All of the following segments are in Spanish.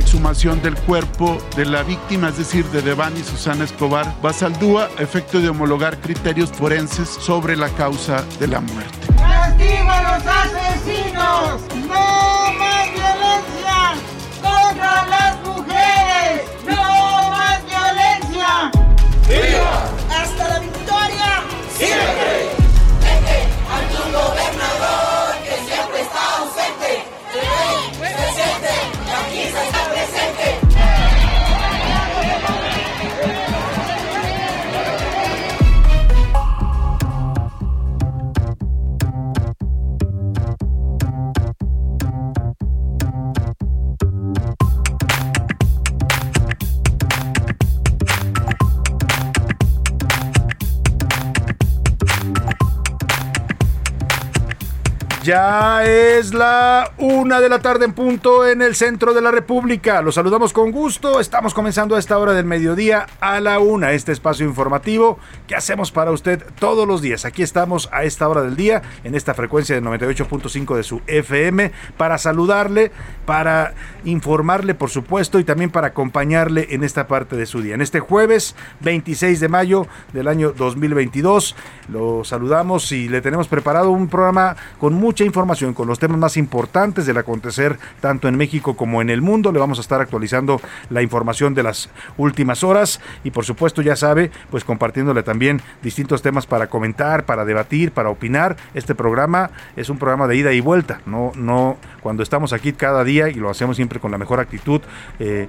Exhumación del cuerpo de la víctima, es decir, de Devani Susana Escobar Basaldúa, a efecto de homologar criterios forenses sobre la causa de la muerte. ¡Castigo a los asesinos! ¡No más violencia contra las mujeres! ¡No más violencia! ¡Viva! ¡Hasta la victoria! ¡Siempre! Ya es la una de la tarde en punto en el centro de la República. Los saludamos con gusto. Estamos comenzando a esta hora del mediodía a la una. Este espacio informativo que hacemos para usted todos los días. Aquí estamos a esta hora del día en esta frecuencia de 98.5 de su FM para saludarle, para informarle, por supuesto, y también para acompañarle en esta parte de su día. En este jueves 26 de mayo del año 2022, lo saludamos y le tenemos preparado un programa con mucha información, con los temas más importantes del acontecer tanto en México como en el mundo. Le vamos a estar actualizando la información de las últimas horas y por supuesto ya sabe, pues compartiéndole también distintos temas para comentar, para debatir, para opinar. Este programa es un programa de ida y vuelta, no, no cuando estamos aquí cada día y lo hacemos siempre con la mejor actitud. Eh,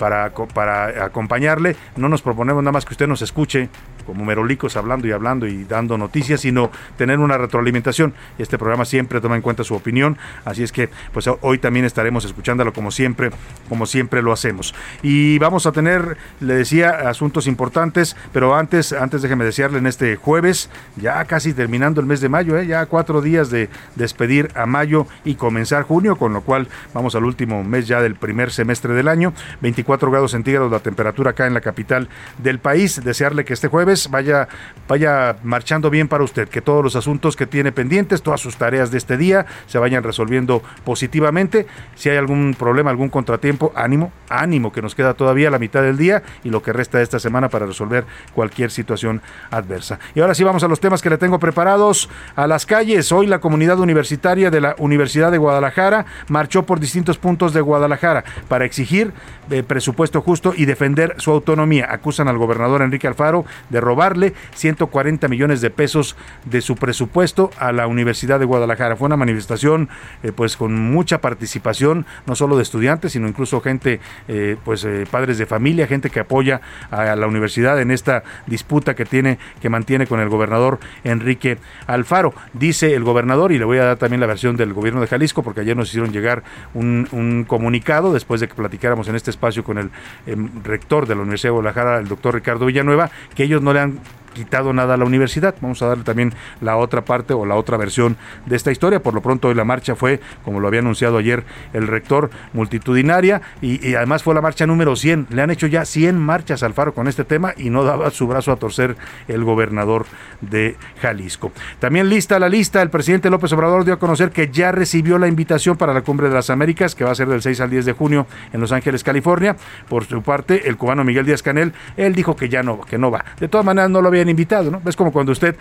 para, para acompañarle. No nos proponemos nada más que usted nos escuche como merolicos hablando y hablando y dando noticias, sino tener una retroalimentación. Este programa siempre toma en cuenta su opinión, así es que pues hoy también estaremos escuchándolo como siempre, como siempre lo hacemos. Y vamos a tener, le decía, asuntos importantes, pero antes, antes déjeme desearle en este jueves, ya casi terminando el mes de mayo, ¿eh? ya cuatro días de despedir a mayo y comenzar junio, con lo cual vamos al último mes ya del primer semestre del año, 24 grados centígrados la temperatura acá en la capital del país. Desearle que este jueves vaya, vaya marchando bien para usted, que todos los asuntos que tiene pendientes, todas sus tareas de este día se vayan resolviendo positivamente. Si hay algún problema, algún contratiempo, ánimo, ánimo, que nos queda todavía la mitad del día y lo que resta de esta semana para resolver cualquier situación adversa. Y ahora sí vamos a los temas que le tengo preparados a las calles. Hoy la comunidad universitaria de la Universidad de Guadalajara marchó por distintos puntos de Guadalajara para exigir eh, presupuesto justo y defender su autonomía. Acusan al gobernador Enrique Alfaro de robarle 140 millones de pesos de su presupuesto a la Universidad de Guadalajara. Fue una manifestación eh, pues con mucha participación, no solo de estudiantes, sino incluso gente, eh, pues eh, padres de familia, gente que apoya a la universidad en esta disputa que tiene, que mantiene con el gobernador Enrique Alfaro. Dice el gobernador, y le voy a dar también la versión del gobierno de Jalisco, porque ayer nos hicieron llegar un, un comunicado después de que platicáramos en este espacio con el em, rector de la Universidad de Guadalajara, el doctor Ricardo Villanueva, que ellos no le han quitado nada a la universidad. Vamos a darle también la otra parte o la otra versión de esta historia. Por lo pronto hoy la marcha fue, como lo había anunciado ayer el rector, multitudinaria y, además fue la marcha número 100. Le han hecho ya 100 marchas al Faro con este tema y no daba su brazo a torcer el gobernador de Jalisco. También lista la lista, el presidente López Obrador dio a conocer que ya recibió la invitación para la Cumbre de las Américas, que va a ser del 6 al 10 de junio en Los Ángeles, California. Por su parte, el cubano Miguel Díaz Canel, él dijo que ya no, que no va. De todas maneras, no lo habían invitado, ¿no? Es como cuando usted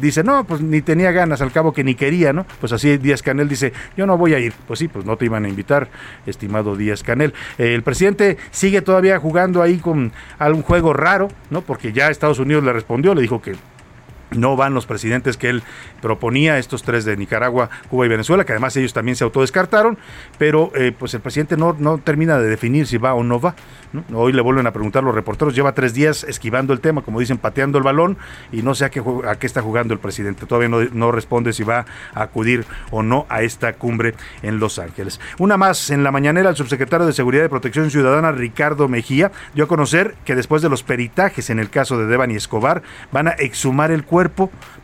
dice, no, pues ni tenía ganas, al cabo que ni quería, ¿no? Pues así Díaz Canel dice, yo no voy a ir. Pues sí, pues no te iban a invitar, estimado Díaz Canel. Eh, el presidente sigue todavía jugando ahí con algún juego raro, ¿no? Porque ya Estados Unidos le respondió, le dijo que no van los presidentes que él proponía, estos tres de Nicaragua, Cuba y Venezuela, que además ellos también se autodescartaron, pero eh, pues el presidente no, no termina de definir si va o no va. Hoy le vuelven a preguntar los reporteros, lleva tres días esquivando el tema, como dicen, pateando el balón, y no sé a qué, a qué está jugando el presidente. Todavía no, no responde si va a acudir o no a esta cumbre en Los Ángeles. Una más, en la mañanera el subsecretario de Seguridad y Protección Ciudadana, Ricardo Mejía, dio a conocer que después de los peritajes en el caso de Devani Escobar, van a exhumar el cuerpo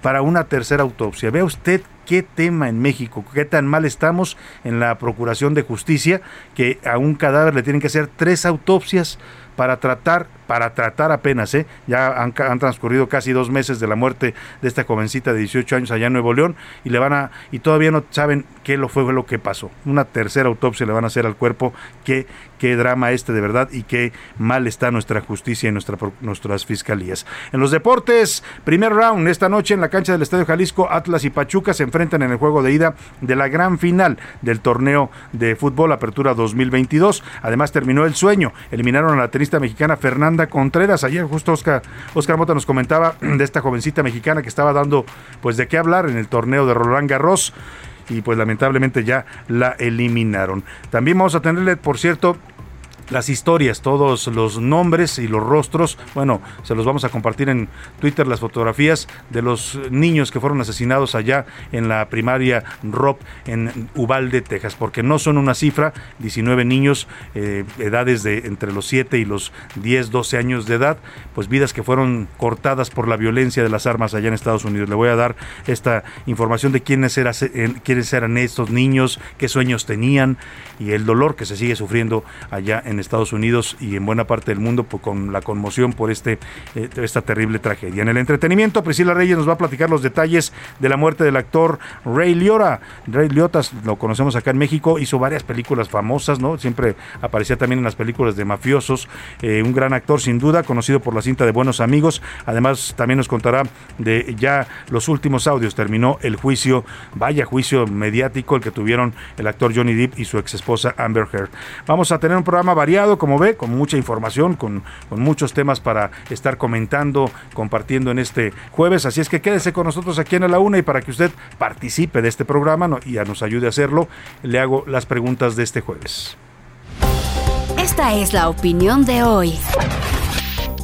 para una tercera autopsia. Vea usted qué tema en México, qué tan mal estamos en la Procuración de Justicia, que a un cadáver le tienen que hacer tres autopsias para tratar para tratar apenas, ¿eh? ya han, transcurrido casi dos meses de la muerte de esta jovencita de 18 años allá en Nuevo León y le van a y todavía no saben qué lo fue lo que pasó. Una tercera autopsia le van a hacer al cuerpo. Qué, qué drama este de verdad y qué mal está nuestra justicia y nuestra, nuestras fiscalías. En los deportes, primer round esta noche en la cancha del Estadio Jalisco, Atlas y Pachuca se enfrentan en el juego de ida de la gran final del torneo de fútbol Apertura 2022. Además terminó el sueño, eliminaron a la tenista mexicana Fernanda Contreras. Ayer justo Oscar, Oscar Mota nos comentaba de esta jovencita mexicana que estaba dando pues de qué hablar en el torneo de Roland Garros y pues lamentablemente ya la eliminaron. También vamos a tenerle, por cierto, las historias, todos los nombres y los rostros. Bueno, se los vamos a compartir en Twitter las fotografías de los niños que fueron asesinados allá en la primaria ROP en Uvalde, Texas, porque no son una cifra, 19 niños, eh, edades de entre los 7 y los 10, 12 años de edad, pues vidas que fueron cortadas por la violencia de las armas allá en Estados Unidos. Le voy a dar esta información de quiénes, eran, quiénes eran estos niños, qué sueños tenían y el dolor que se sigue sufriendo allá en Estados Unidos y en buena parte del mundo con la conmoción por este, eh, esta terrible tragedia. En el entretenimiento, Priscila Reyes nos va a platicar los detalles de la muerte del actor Ray Liotta. Ray Liotta lo conocemos acá en México, hizo varias películas famosas, ¿no? Siempre aparecía también en las películas de mafiosos, eh, un gran actor sin duda, conocido por la cinta de Buenos Amigos. Además, también nos contará de ya los últimos audios. Terminó el juicio, vaya juicio mediático, el que tuvieron el actor Johnny Depp y su ex esposa Amber Heard. Vamos a tener un programa variado, como ve, con mucha información, con, con muchos temas para estar comentando, compartiendo en este jueves. Así es que quédese con nosotros aquí en la una y para que usted participe de este programa y nos ayude a hacerlo, le hago las preguntas de este jueves. Esta es la opinión de hoy.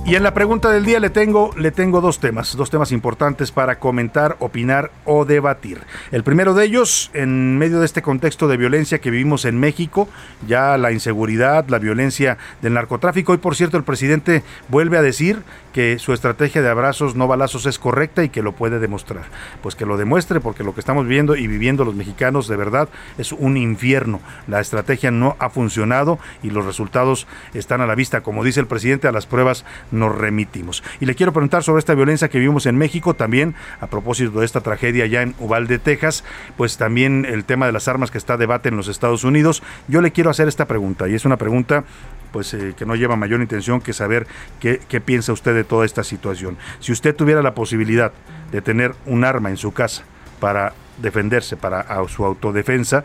Y en la pregunta del día le tengo, le tengo dos temas, dos temas importantes para comentar, opinar o debatir. El primero de ellos, en medio de este contexto de violencia que vivimos en México, ya la inseguridad, la violencia del narcotráfico. Hoy, por cierto, el presidente vuelve a decir que su estrategia de abrazos no balazos es correcta y que lo puede demostrar. Pues que lo demuestre, porque lo que estamos viviendo y viviendo los mexicanos de verdad es un infierno. La estrategia no ha funcionado y los resultados están a la vista. Como dice el presidente, a las pruebas nos remitimos. Y le quiero preguntar sobre esta violencia que vivimos en México, también a propósito de esta tragedia ya en Uvalde, Texas, pues también el tema de las armas que está a debate en los Estados Unidos. Yo le quiero hacer esta pregunta, y es una pregunta pues eh, que no lleva mayor intención que saber qué, qué piensa usted de toda esta situación. Si usted tuviera la posibilidad de tener un arma en su casa para defenderse, para su autodefensa,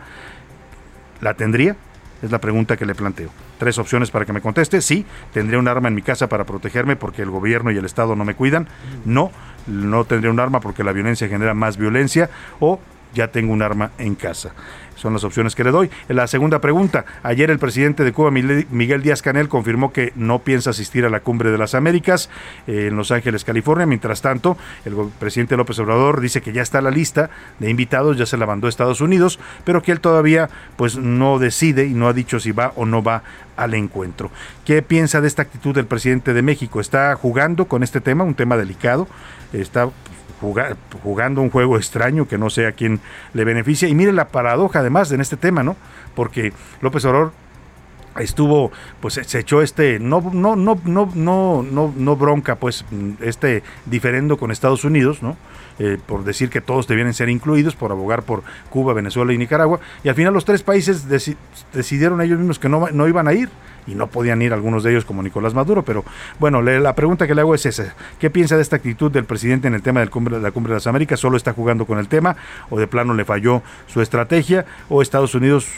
¿la tendría? Es la pregunta que le planteo. Tres opciones para que me conteste. Sí, tendría un arma en mi casa para protegerme porque el gobierno y el Estado no me cuidan. No, no tendría un arma porque la violencia genera más violencia. O ya tengo un arma en casa. Son las opciones que le doy. La segunda pregunta. Ayer el presidente de Cuba, Miguel Díaz Canel, confirmó que no piensa asistir a la Cumbre de las Américas eh, en Los Ángeles, California. Mientras tanto, el presidente López Obrador dice que ya está la lista de invitados, ya se la mandó a Estados Unidos, pero que él todavía pues no decide y no ha dicho si va o no va al encuentro. ¿Qué piensa de esta actitud del presidente de México? ¿Está jugando con este tema, un tema delicado? ¿Está jugando un juego extraño que no sé a quién le beneficia. Y mire la paradoja además en este tema, ¿no? Porque López Obrador estuvo pues se echó este no no no no no no no bronca pues este diferendo con Estados Unidos no eh, por decir que todos debían ser incluidos por abogar por Cuba Venezuela y Nicaragua y al final los tres países decidieron ellos mismos que no, no iban a ir y no podían ir algunos de ellos como Nicolás Maduro. Pero bueno, la pregunta que le hago es esa. ¿Qué piensa de esta actitud del presidente en el tema del cumbre, de la Cumbre de las Américas? ¿Solo está jugando con el tema o de plano le falló su estrategia o Estados Unidos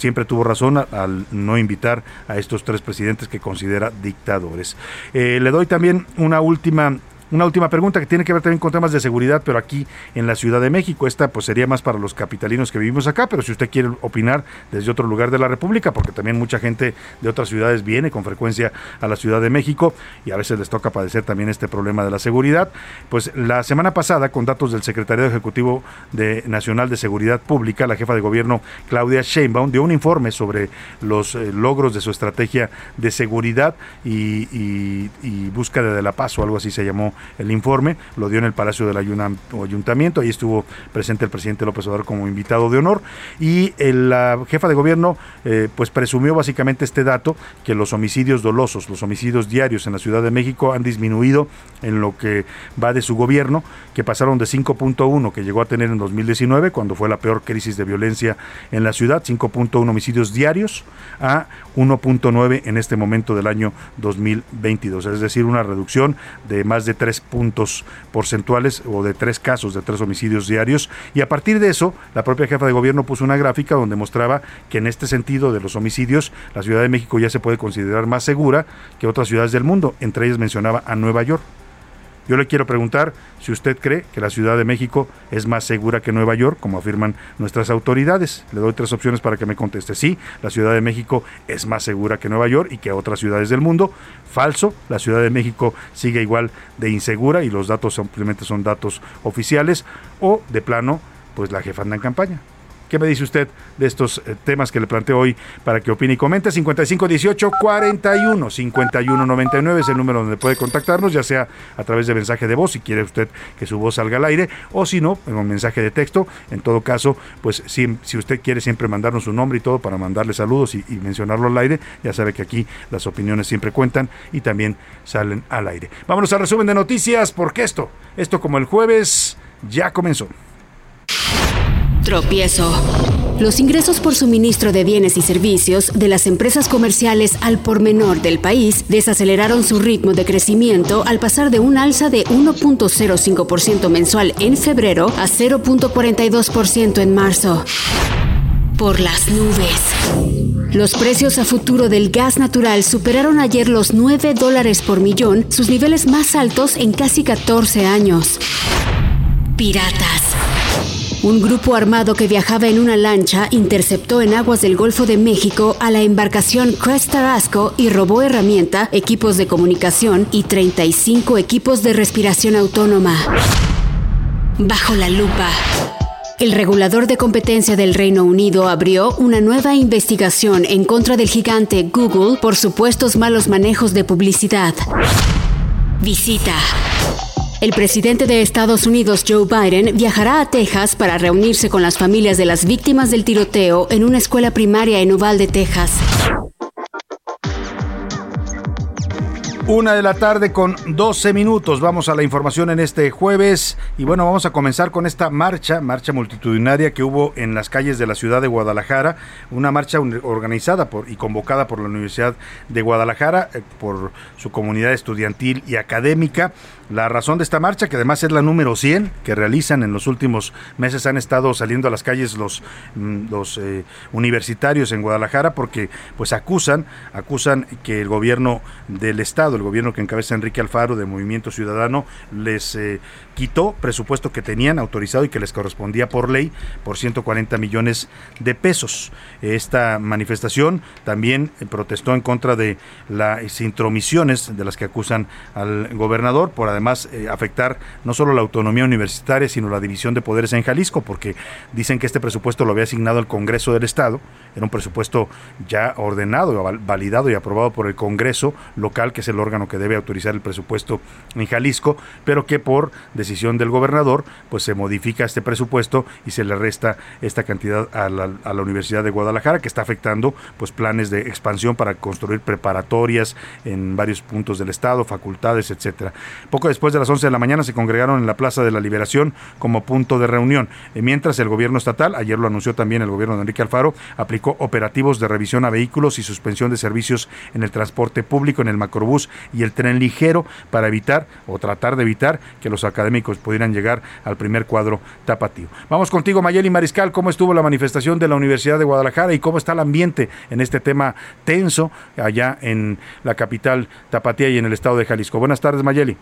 siempre tuvo razón al no invitar a estos tres presidentes que considera dictadores. Eh, le doy también una última una última pregunta que tiene que ver también con temas de seguridad, pero aquí en la Ciudad de México. Esta pues sería más para los capitalinos que vivimos acá, pero si usted quiere opinar desde otro lugar de la República, porque también mucha gente de otras ciudades viene con frecuencia a la Ciudad de México y a veces les toca padecer también este problema de la seguridad, pues la semana pasada, con datos del Secretariado Ejecutivo de Nacional de Seguridad Pública, la jefa de gobierno Claudia Sheinbaum dio un informe sobre los eh, logros de su estrategia de seguridad y, y búsqueda de la paz o algo así se llamó el informe, lo dio en el Palacio del Ayuntamiento, ahí estuvo presente el presidente López Obrador como invitado de honor y la jefa de gobierno eh, pues presumió básicamente este dato que los homicidios dolosos, los homicidios diarios en la Ciudad de México han disminuido en lo que va de su gobierno, que pasaron de 5.1 que llegó a tener en 2019 cuando fue la peor crisis de violencia en la ciudad, 5.1 homicidios diarios a 1.9 en este momento del año 2022, es decir, una reducción de más de 3 puntos porcentuales o de tres casos de tres homicidios diarios. Y a partir de eso, la propia jefa de gobierno puso una gráfica donde mostraba que en este sentido de los homicidios, la Ciudad de México ya se puede considerar más segura que otras ciudades del mundo. Entre ellas mencionaba a Nueva York. Yo le quiero preguntar si usted cree que la Ciudad de México es más segura que Nueva York, como afirman nuestras autoridades. Le doy tres opciones para que me conteste. Sí, la Ciudad de México es más segura que Nueva York y que otras ciudades del mundo. Falso, la Ciudad de México sigue igual de insegura y los datos simplemente son datos oficiales. O de plano, pues la jefa anda en campaña. ¿Qué me dice usted de estos eh, temas que le planteo hoy para que opine y comente? 5518 41 5199 es el número donde puede contactarnos, ya sea a través de mensaje de voz, si quiere usted que su voz salga al aire, o si no, en un mensaje de texto. En todo caso, pues si, si usted quiere siempre mandarnos su nombre y todo para mandarle saludos y, y mencionarlo al aire, ya sabe que aquí las opiniones siempre cuentan y también salen al aire. Vámonos al resumen de noticias, porque esto, esto como el jueves, ya comenzó. Los ingresos por suministro de bienes y servicios de las empresas comerciales al por menor del país desaceleraron su ritmo de crecimiento al pasar de un alza de 1.05% mensual en febrero a 0.42% en marzo. Por las nubes. Los precios a futuro del gas natural superaron ayer los 9 dólares por millón, sus niveles más altos en casi 14 años. Piratas. Un grupo armado que viajaba en una lancha interceptó en aguas del Golfo de México a la embarcación Crest Tarasco y robó herramienta, equipos de comunicación y 35 equipos de respiración autónoma. Bajo la lupa. El regulador de competencia del Reino Unido abrió una nueva investigación en contra del gigante Google por supuestos malos manejos de publicidad. Visita. El presidente de Estados Unidos, Joe Biden, viajará a Texas para reunirse con las familias de las víctimas del tiroteo en una escuela primaria en Uvalde, Texas. Una de la tarde con 12 minutos. Vamos a la información en este jueves. Y bueno, vamos a comenzar con esta marcha, marcha multitudinaria que hubo en las calles de la ciudad de Guadalajara. Una marcha organizada y convocada por la Universidad de Guadalajara, eh, por su comunidad estudiantil y académica. La razón de esta marcha, que además es la número 100 que realizan en los últimos meses, han estado saliendo a las calles los, mm, los eh, universitarios en Guadalajara porque pues acusan, acusan que el gobierno del estado, el gobierno que encabeza Enrique Alfaro de Movimiento Ciudadano, les eh, quitó presupuesto que tenían autorizado y que les correspondía por ley por 140 millones de pesos. Esta manifestación también protestó en contra de las intromisiones de las que acusan al gobernador por además además eh, afectar no solo la autonomía universitaria, sino la división de poderes en Jalisco, porque dicen que este presupuesto lo había asignado el Congreso del Estado, era un presupuesto ya ordenado, validado y aprobado por el Congreso local, que es el órgano que debe autorizar el presupuesto en Jalisco, pero que por decisión del gobernador, pues se modifica este presupuesto y se le resta esta cantidad a la, a la Universidad de Guadalajara, que está afectando pues planes de expansión para construir preparatorias en varios puntos del estado, facultades, etcétera. Poco después de las 11 de la mañana se congregaron en la Plaza de la Liberación como punto de reunión. Eh, mientras el gobierno estatal, ayer lo anunció también el gobierno de Enrique Alfaro, aplicó operativos de revisión a vehículos y suspensión de servicios en el transporte público, en el macrobús y el tren ligero para evitar o tratar de evitar que los académicos pudieran llegar al primer cuadro tapatío. Vamos contigo, Mayeli Mariscal, ¿cómo estuvo la manifestación de la Universidad de Guadalajara y cómo está el ambiente en este tema tenso allá en la capital tapatía y en el estado de Jalisco? Buenas tardes, Mayeli.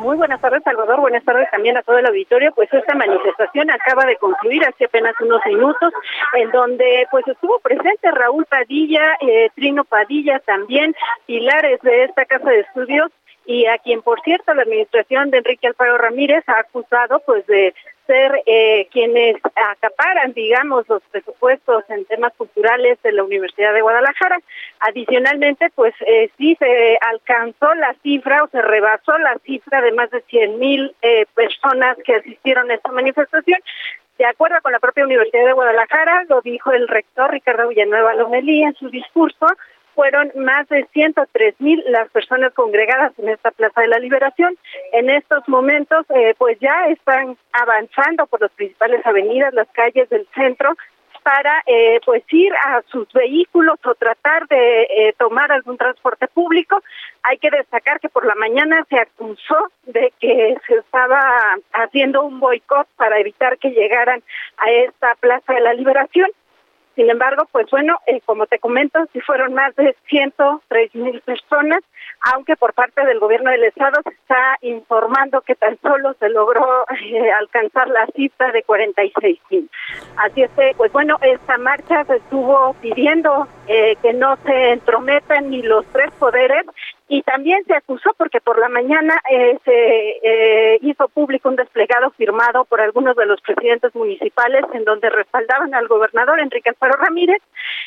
Muy buenas tardes, Salvador. Buenas tardes también a todo el auditorio. Pues esta manifestación acaba de concluir hace apenas unos minutos, en donde pues estuvo presente Raúl Padilla, eh, Trino Padilla también, pilares de esta casa de estudios y a quien, por cierto, la administración de Enrique Alfaro Ramírez ha acusado pues de ser eh, quienes acaparan, digamos, los presupuestos en temas culturales de la Universidad de Guadalajara. Adicionalmente, pues eh, sí se alcanzó la cifra o se rebasó la cifra de más de 100 mil eh, personas que asistieron a esta manifestación. De acuerdo con la propia Universidad de Guadalajara, lo dijo el rector Ricardo Villanueva Lomelí en su discurso, fueron más de 103 mil las personas congregadas en esta Plaza de la Liberación. En estos momentos, eh, pues ya están avanzando por las principales avenidas, las calles del centro, para eh, pues ir a sus vehículos o tratar de eh, tomar algún transporte público. Hay que destacar que por la mañana se acusó de que se estaba haciendo un boicot para evitar que llegaran a esta Plaza de la Liberación. Sin embargo, pues bueno, eh, como te comento, sí fueron más de 103 mil personas, aunque por parte del gobierno del estado se está informando que tan solo se logró eh, alcanzar la cifra de 46 mil. Así es que, pues bueno, esta marcha se estuvo pidiendo eh, que no se entrometan ni los tres poderes y también se acusó porque por la mañana eh, se eh, hizo público un desplegado firmado por algunos de los presidentes municipales en donde respaldaban al gobernador Enrique Alfaro Ramírez.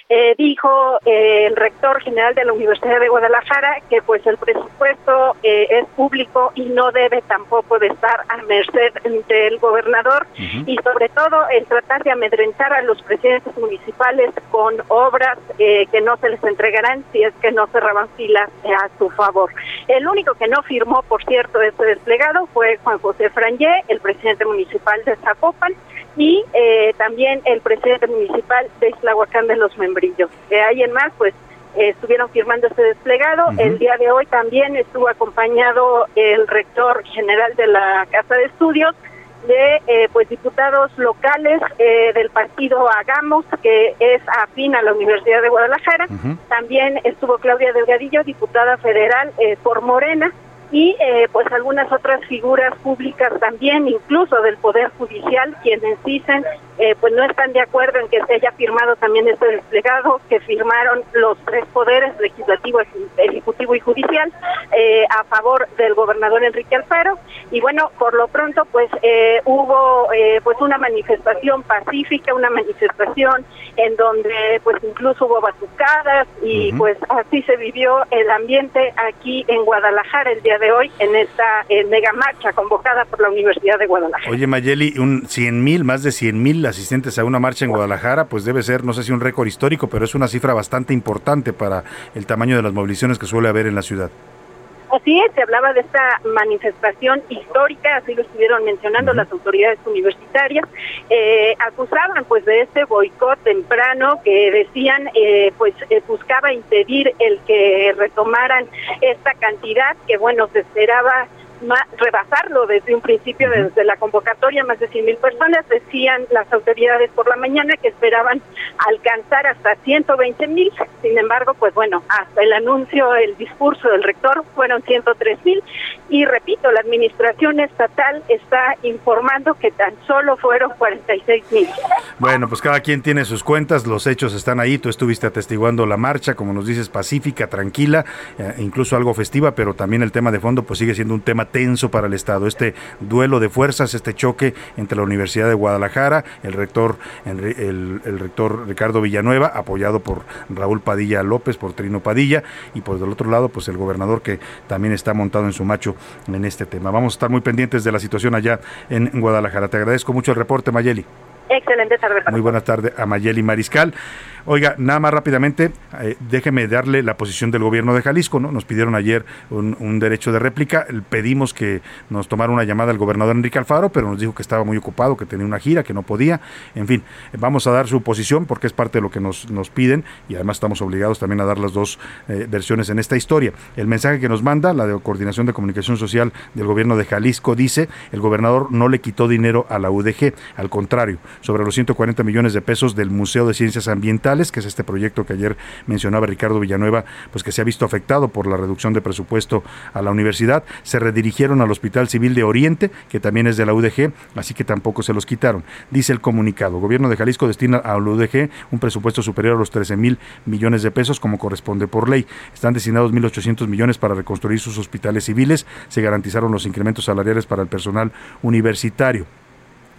Eh, dijo el rector general de la Universidad de Guadalajara que pues el presupuesto es público y no debe tampoco de estar a merced del gobernador y sobre todo el tratar de amedrentar a los presidentes municipales con obras que no se les entregarán si es que no cerraban filas a su favor. El único que no firmó, por cierto, este desplegado fue Juan José Frangé, el presidente municipal de Zapopan, y eh, también el presidente municipal de Islahuacán de los Membrillos. De ahí en más, pues eh, estuvieron firmando este desplegado. El día de hoy también estuvo acompañado el rector general de la Casa de Estudios, de eh, pues diputados locales eh, del partido Hagamos, que es afín a la Universidad de Guadalajara. También estuvo Claudia Delgadillo, diputada federal eh, por Morena, y eh, pues algunas otras figuras públicas también, incluso del Poder Judicial, quienes dicen eh, pues no están de acuerdo en que se haya firmado también este desplegado, que firmaron los tres poderes, legislativo, ejecutivo y judicial, eh, a favor del gobernador Enrique Alfaro. Y bueno, por lo pronto pues hubo pues una manifestación pacífica, una manifestación en donde pues incluso hubo batucadas y pues así se vivió el ambiente aquí en Guadalajara el día de hoy en esta mega marcha convocada por la Universidad de Guadalajara. Oye Mayeli, un 100 mil, más de 100 mil asistentes a una marcha en Guadalajara, pues debe ser, no sé si un récord histórico, pero es una cifra bastante importante para el tamaño de las movilizaciones que suele haber en la ciudad. Así es, se hablaba de esta manifestación histórica, así lo estuvieron mencionando las autoridades universitarias, eh, acusaban pues de este boicot temprano que decían eh, pues eh, buscaba impedir el que retomaran esta cantidad que bueno se esperaba rebasarlo desde un principio, desde la convocatoria, más de 100 mil personas, decían las autoridades por la mañana que esperaban alcanzar hasta 120 mil, sin embargo, pues bueno, hasta el anuncio, el discurso del rector fueron 103 mil y repito, la administración estatal está informando que tan solo fueron 46 mil. Bueno, pues cada quien tiene sus cuentas, los hechos están ahí, tú estuviste atestiguando la marcha, como nos dices, pacífica, tranquila, eh, incluso algo festiva, pero también el tema de fondo pues sigue siendo un tema tenso para el Estado. Este duelo de fuerzas, este choque entre la Universidad de Guadalajara, el rector, el, rector Ricardo Villanueva, apoyado por Raúl Padilla López, por Trino Padilla, y por del otro lado, pues el gobernador que también está montado en su macho en este tema. Vamos a estar muy pendientes de la situación allá en Guadalajara. Te agradezco mucho el reporte, Mayeli. Excelente tarde. Muy buenas tardes a Mayeli Mariscal. Oiga, nada más rápidamente, eh, déjeme darle la posición del gobierno de Jalisco, ¿no? Nos pidieron ayer un, derecho de réplica, pedimos que nos tomara una llamada el gobernador Enrique Alfaro, pero nos dijo que estaba muy ocupado, que tenía una gira, que no podía. En fin, vamos a dar su posición porque es parte de lo que nos, nos piden y además estamos obligados también a dar las dos eh, versiones en esta historia. El mensaje que nos manda la de Coordinación de Comunicación Social del gobierno de Jalisco dice, el gobernador no le quitó dinero a la UDG, al contrario, sobre los 140 millones de pesos del Museo de Ciencias Ambientales, que es este proyecto que ayer mencionaba Ricardo Villanueva, pues que se ha visto afectado por la reducción de presupuesto a la universidad, se redirigieron al Hospital Civil de Oriente, que también es de la UDG, así que tampoco se los quitaron. Dice el comunicado, gobierno de Jalisco destina a la UDG un presupuesto superior a los 13 mil millones de pesos como corresponde por ley. Están destinados 1.800 millones para reconstruir sus hospitales civiles, se garantizaron los incrementos salariales para el personal universitario.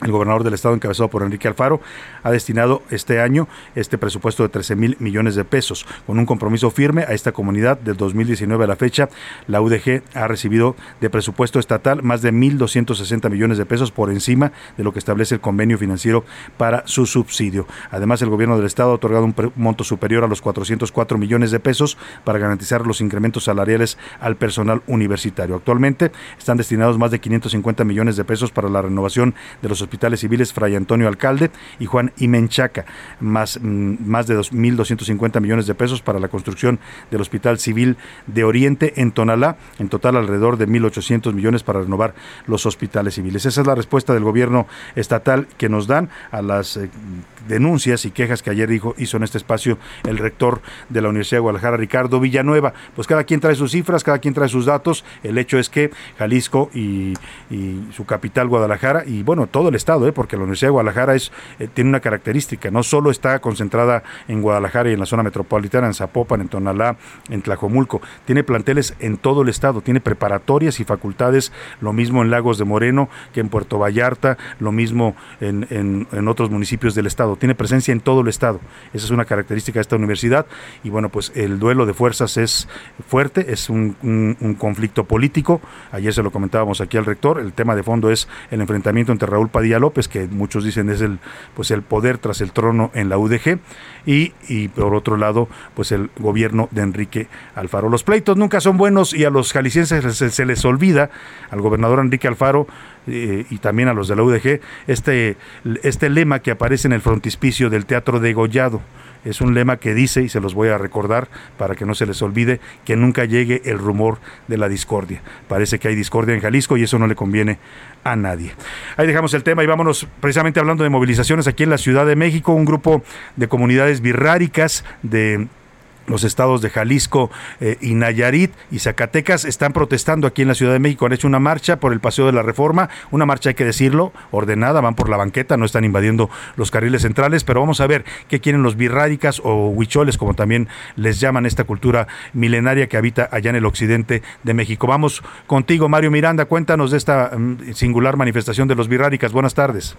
El gobernador del estado, encabezado por Enrique Alfaro, ha destinado este año este presupuesto de 13 mil millones de pesos. Con un compromiso firme a esta comunidad, del 2019 a la fecha, la UDG ha recibido de presupuesto estatal más de 1.260 millones de pesos por encima de lo que establece el convenio financiero para su subsidio. Además, el gobierno del estado ha otorgado un monto superior a los 404 millones de pesos para garantizar los incrementos salariales al personal universitario. Actualmente están destinados más de 550 millones de pesos para la renovación de los hospitales civiles Fray Antonio Alcalde y Juan Imenchaca, más, mm, más de 2.250 millones de pesos para la construcción del Hospital Civil de Oriente en Tonalá, en total alrededor de 1.800 millones para renovar los hospitales civiles. Esa es la respuesta del gobierno estatal que nos dan a las eh, denuncias y quejas que ayer dijo, hizo en este espacio el rector de la Universidad de Guadalajara, Ricardo Villanueva. Pues cada quien trae sus cifras, cada quien trae sus datos. El hecho es que Jalisco y, su capital, Guadalajara, y bueno, todo el estado, ¿eh? porque la Universidad de Guadalajara es, eh, tiene una característica, no solo está concentrada en Guadalajara y en la zona metropolitana, en Zapopan, en Tonalá, en Tlajomulco, tiene planteles en todo el estado, tiene preparatorias y facultades, lo mismo en Lagos de Moreno que en Puerto Vallarta, lo mismo en, en, otros municipios del estado, tiene presencia en todo el estado, esa es una característica de esta universidad. Y bueno, pues el duelo de fuerzas es fuerte, es un, conflicto político, ayer se lo comentábamos aquí al rector, el tema de fondo es el enfrentamiento entre Raúl Padilla López, que muchos dicen es el, pues el poder tras el trono en la UDG, y, y por otro lado, pues el gobierno de Enrique Alfaro. Los pleitos nunca son buenos y a los jaliscienses se, les olvida, al gobernador Enrique Alfaro, eh, y también a los de la UDG, este, este lema que aparece en el frontispicio del Teatro de Gollado es un lema que dice, y se los voy a recordar para que no se les olvide, que nunca llegue el rumor de la discordia. Parece que hay discordia en Jalisco y eso no le conviene a nadie. Ahí dejamos el tema y vámonos precisamente hablando de movilizaciones aquí en la Ciudad de México, un grupo de comunidades birráricas de los estados de Jalisco eh, y Nayarit y Zacatecas están protestando aquí en la Ciudad de México. Han hecho una marcha por el Paseo de la Reforma, una marcha hay que decirlo, ordenada, van por la banqueta, no están invadiendo los carriles centrales, pero vamos a ver qué quieren los birrádicas o huicholes, como también les llaman esta cultura milenaria que habita allá en el occidente de México. Vamos contigo, Mario Miranda, cuéntanos de esta mm, singular manifestación de los birrádicas. Buenas tardes.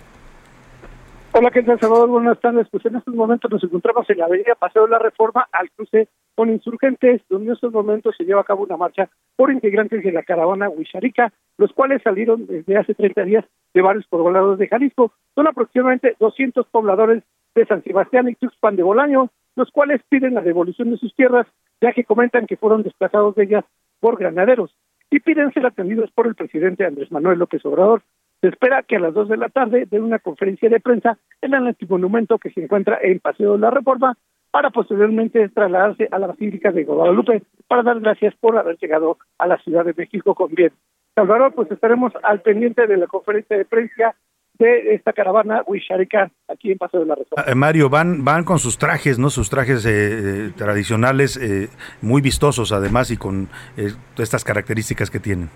Hola, ¿qué tal, Salvador? Buenas tardes. Pues en estos momentos nos encontramos en la avenida Paseo de la Reforma al cruce con insurgentes, donde en estos momentos se lleva a cabo una marcha por integrantes de la caravana Huicharica, los cuales salieron desde hace 30 días de varios poblados de Jalisco. Son aproximadamente 200 pobladores de San Sebastián y Tuxpan de Bolaño, los cuales piden la devolución de sus tierras, ya que comentan que fueron desplazados de ellas por granaderos y piden ser atendidos por el presidente Andrés Manuel López Obrador. Se espera que a las 2 de la tarde den una conferencia de prensa en el antimonumento que se encuentra en Paseo de la Reforma para posteriormente trasladarse a la Basílica de Guadalupe para dar gracias por haber llegado a la Ciudad de México con bien. Salvador, pues estaremos al pendiente de la conferencia de prensa de esta caravana Huicharika aquí en Paseo de la Reforma. Ah, Mario, van, van con sus trajes, ¿no? Sus trajes eh, eh, tradicionales, eh, muy vistosos además y con estas características que tienen.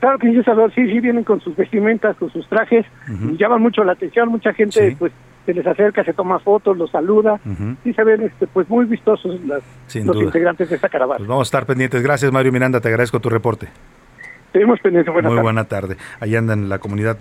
Claro que sí, Salvador, sí, sí vienen con sus vestimentas, con sus trajes, y llaman mucho la atención, mucha gente pues se les acerca, se toma fotos, los saluda, y se ven este, pues muy vistosos los integrantes de esta caravana. Pues vamos a estar pendientes. Gracias Mario Miranda, te agradezco tu reporte. Buena Muy tarde. buena tarde. Ahí andan la comunidad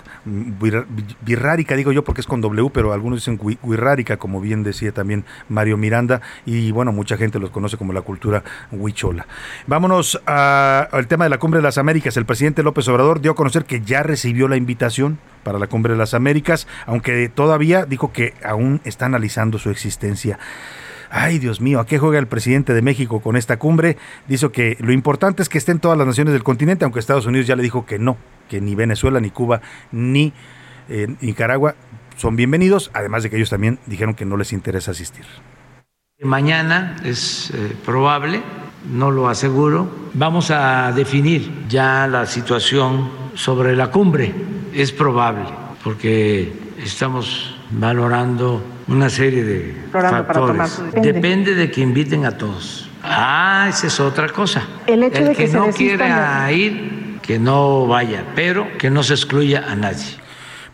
birrárica, digo yo porque es con W, pero algunos dicen wirrárica, como bien decía también Mario Miranda, y bueno, mucha gente los conoce como la cultura huichola. Vámonos al tema de la Cumbre de las Américas. El presidente López Obrador dio a conocer que ya recibió la invitación para la Cumbre de las Américas, aunque todavía dijo que aún está analizando su existencia. Ay, Dios mío, ¿a qué juega el presidente de México con esta cumbre? Dice que lo importante es que estén todas las naciones del continente, aunque Estados Unidos ya le dijo que no, que ni Venezuela, ni Cuba, ni eh, Nicaragua son bienvenidos, además de que ellos también dijeron que no les interesa asistir. Mañana es eh, probable, no lo aseguro, vamos a definir ya la situación sobre la cumbre. Es probable, porque estamos valorando una serie de factores. Depende de que inviten a todos. Ah, esa es otra cosa. El hecho de que, que no quiera ir, que no vaya, pero que no se excluya a nadie.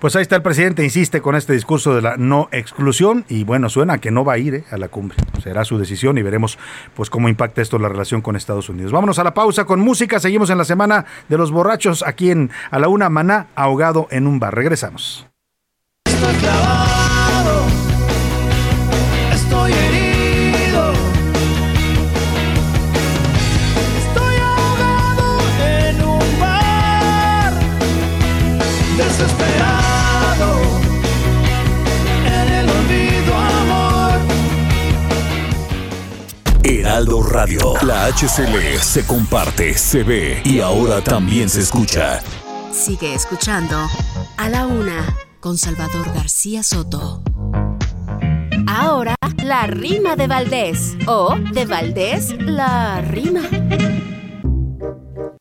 Pues ahí está el presidente, insiste con este discurso de la no exclusión y bueno, suena que no va a ir eh, a la cumbre. Será su decisión y veremos pues cómo impacta esto la relación con Estados Unidos. Vámonos a la pausa con música, seguimos en la semana de los borrachos aquí en A la Una Maná, ahogado en un bar. Regresamos. Radio, la HCL se comparte, se ve y ahora también se escucha. Sigue escuchando a la una con Salvador García Soto. Ahora, la rima de Valdés. O, de Valdés, la rima.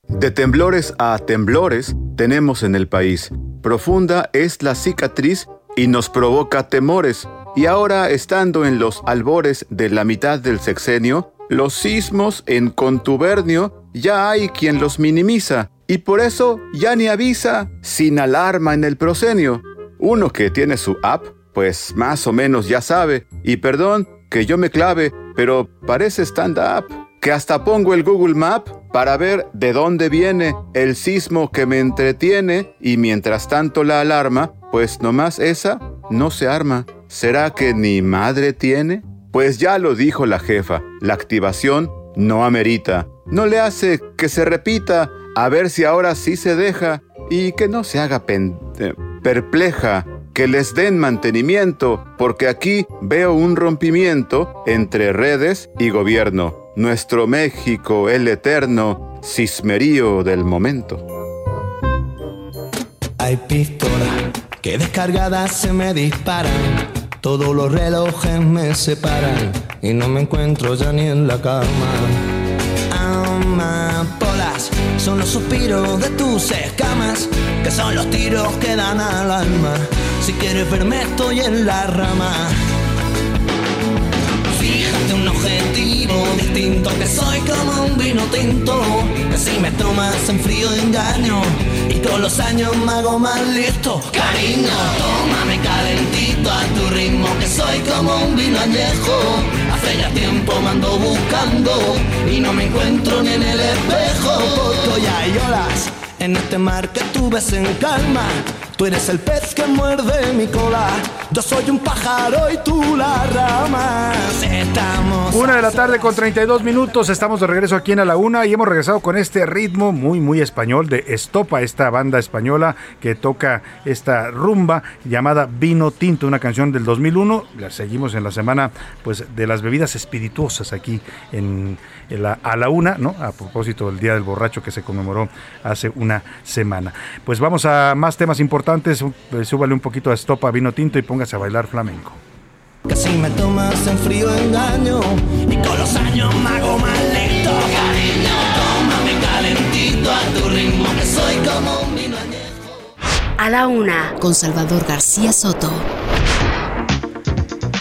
De temblores a temblores tenemos en el país. Profunda es la cicatriz y nos provoca temores. Y ahora, estando en los albores de la mitad del sexenio, los sismos en contubernio ya hay quien los minimiza. Y por eso ya ni avisa sin alarma en el prosenio. Uno que tiene su app pues más o menos ya sabe. Y perdón que yo me clave, pero parece stand-up. Que hasta pongo el Google Map para ver de dónde viene el sismo que me entretiene y mientras tanto la alarma, pues nomás esa no se arma. ¿Será que ni madre tiene? Pues ya lo dijo la jefa, la activación no amerita. No le hace que se repita, a ver si ahora sí se deja y que no se haga eh, perpleja que les den mantenimiento, porque aquí veo un rompimiento entre redes y gobierno. Nuestro México, el eterno cismerío del momento. Hay pistolas que descargadas se me disparan. Todos los relojes me separan y no me encuentro ya ni en la cama. Amapolas son los suspiros de tus escamas, que son los tiros que dan al alma. Si quieres verme estoy en la rama. Distinto, que soy como un vino tinto. Que si me tomas en frío engaño, y con los años me hago más listo. Cariño, tómame calentito a tu ritmo, que soy como un vino añejo. Hace ya tiempo me ando buscando, y no me encuentro ni en el espejo. Porque ya hay olas en este mar que tú ves en calma. Tú eres el pez que muerde mi cola. Yo soy un pájaro y tú la rama. Estamos. Una de la tarde con 32 minutos. Estamos de regreso aquí en A la Una y hemos regresado con este ritmo muy, muy español de Estopa, esta banda española que toca esta rumba llamada Vino Tinto, una canción del 2001. La seguimos en la semana pues de las bebidas espirituosas aquí en, la, A la Una, ¿no? A propósito del Día del Borracho que se conmemoró hace una semana. Pues vamos a más temas importantes antes, eh, súbale un poquito a estopa vino tinto y póngase a bailar flamenco. Casi me tomas en frío engaño y con los años me hago más lento. Cariño, tómame calentito a tu ritmo que soy como un vino añejo. A la una con Salvador García Soto.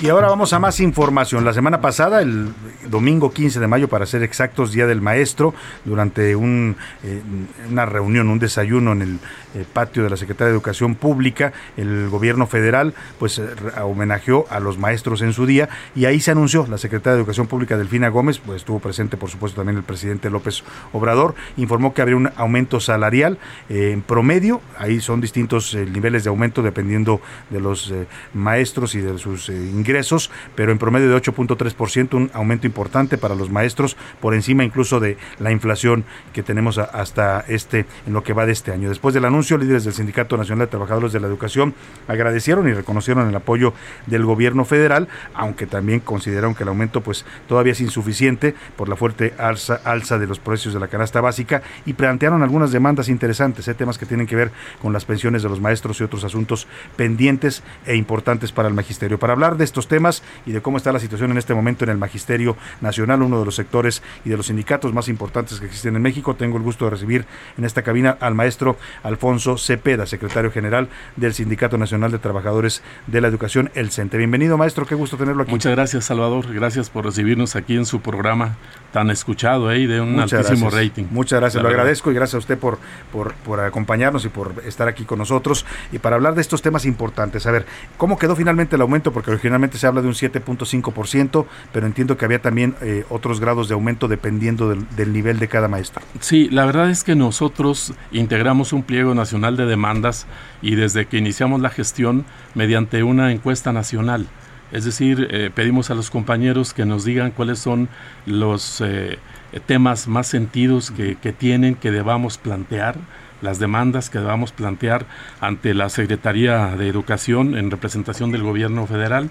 Y ahora vamos a más información. La semana pasada, el domingo 15 de mayo, para ser exactos, Día del Maestro, durante un, eh, una reunión, un desayuno en el eh, patio de la Secretaría de Educación Pública, el gobierno federal pues eh, homenajeó a los maestros en su día y ahí se anunció la Secretaria de Educación Pública Delfina Gómez, pues estuvo presente por supuesto también el presidente López Obrador, informó que habría un aumento salarial eh, en promedio, ahí son distintos eh, niveles de aumento dependiendo de los maestros y de sus ingresos, pero en promedio de 8.3%, un aumento importante para los maestros, por encima incluso de la inflación que tenemos hasta este, en lo que va de este año. Después del anuncio, líderes del Sindicato Nacional de Trabajadores de la Educación agradecieron y reconocieron el apoyo del gobierno federal, aunque también consideraron que el aumento pues todavía es insuficiente por la fuerte alza, alza de los precios de la canasta básica y plantearon algunas demandas interesantes, eh, temas que tienen que ver con las pensiones de los maestros y otros asuntos pendientes e importantes para el magisterio. Para hablar de estos temas y de cómo está la situación en este momento en el magisterio nacional, uno de los sectores y de los sindicatos más importantes que existen en México, tengo el gusto de recibir en esta cabina al maestro Alfonso Cepeda, secretario general del Sindicato Nacional de Trabajadores de la Educación, el CENTE. Bienvenido, maestro, qué gusto tenerlo aquí. Muchas gracias, Salvador. Gracias por recibirnos aquí en su programa tan escuchado ¿eh? de un Muchas altísimo gracias. rating. Muchas gracias, La lo verdad. agradezco y gracias a usted por, por, por acompañarnos y por estar aquí con nosotros y para hablar de estos temas importantes. A ver, ¿cómo quedó finalmente el aumento? Porque originalmente se habla de un 7.5%, pero entiendo que había también eh, otros grados de aumento dependiendo del, del nivel de cada maestro. Sí, la verdad es que nosotros integramos un pliego nacional de demandas y desde que iniciamos la gestión mediante una encuesta nacional. Es decir, eh, pedimos a los compañeros que nos digan cuáles son los eh, temas más sentidos que, que tienen, que debamos plantear, las demandas que debamos plantear ante la Secretaría de Educación en representación del gobierno federal.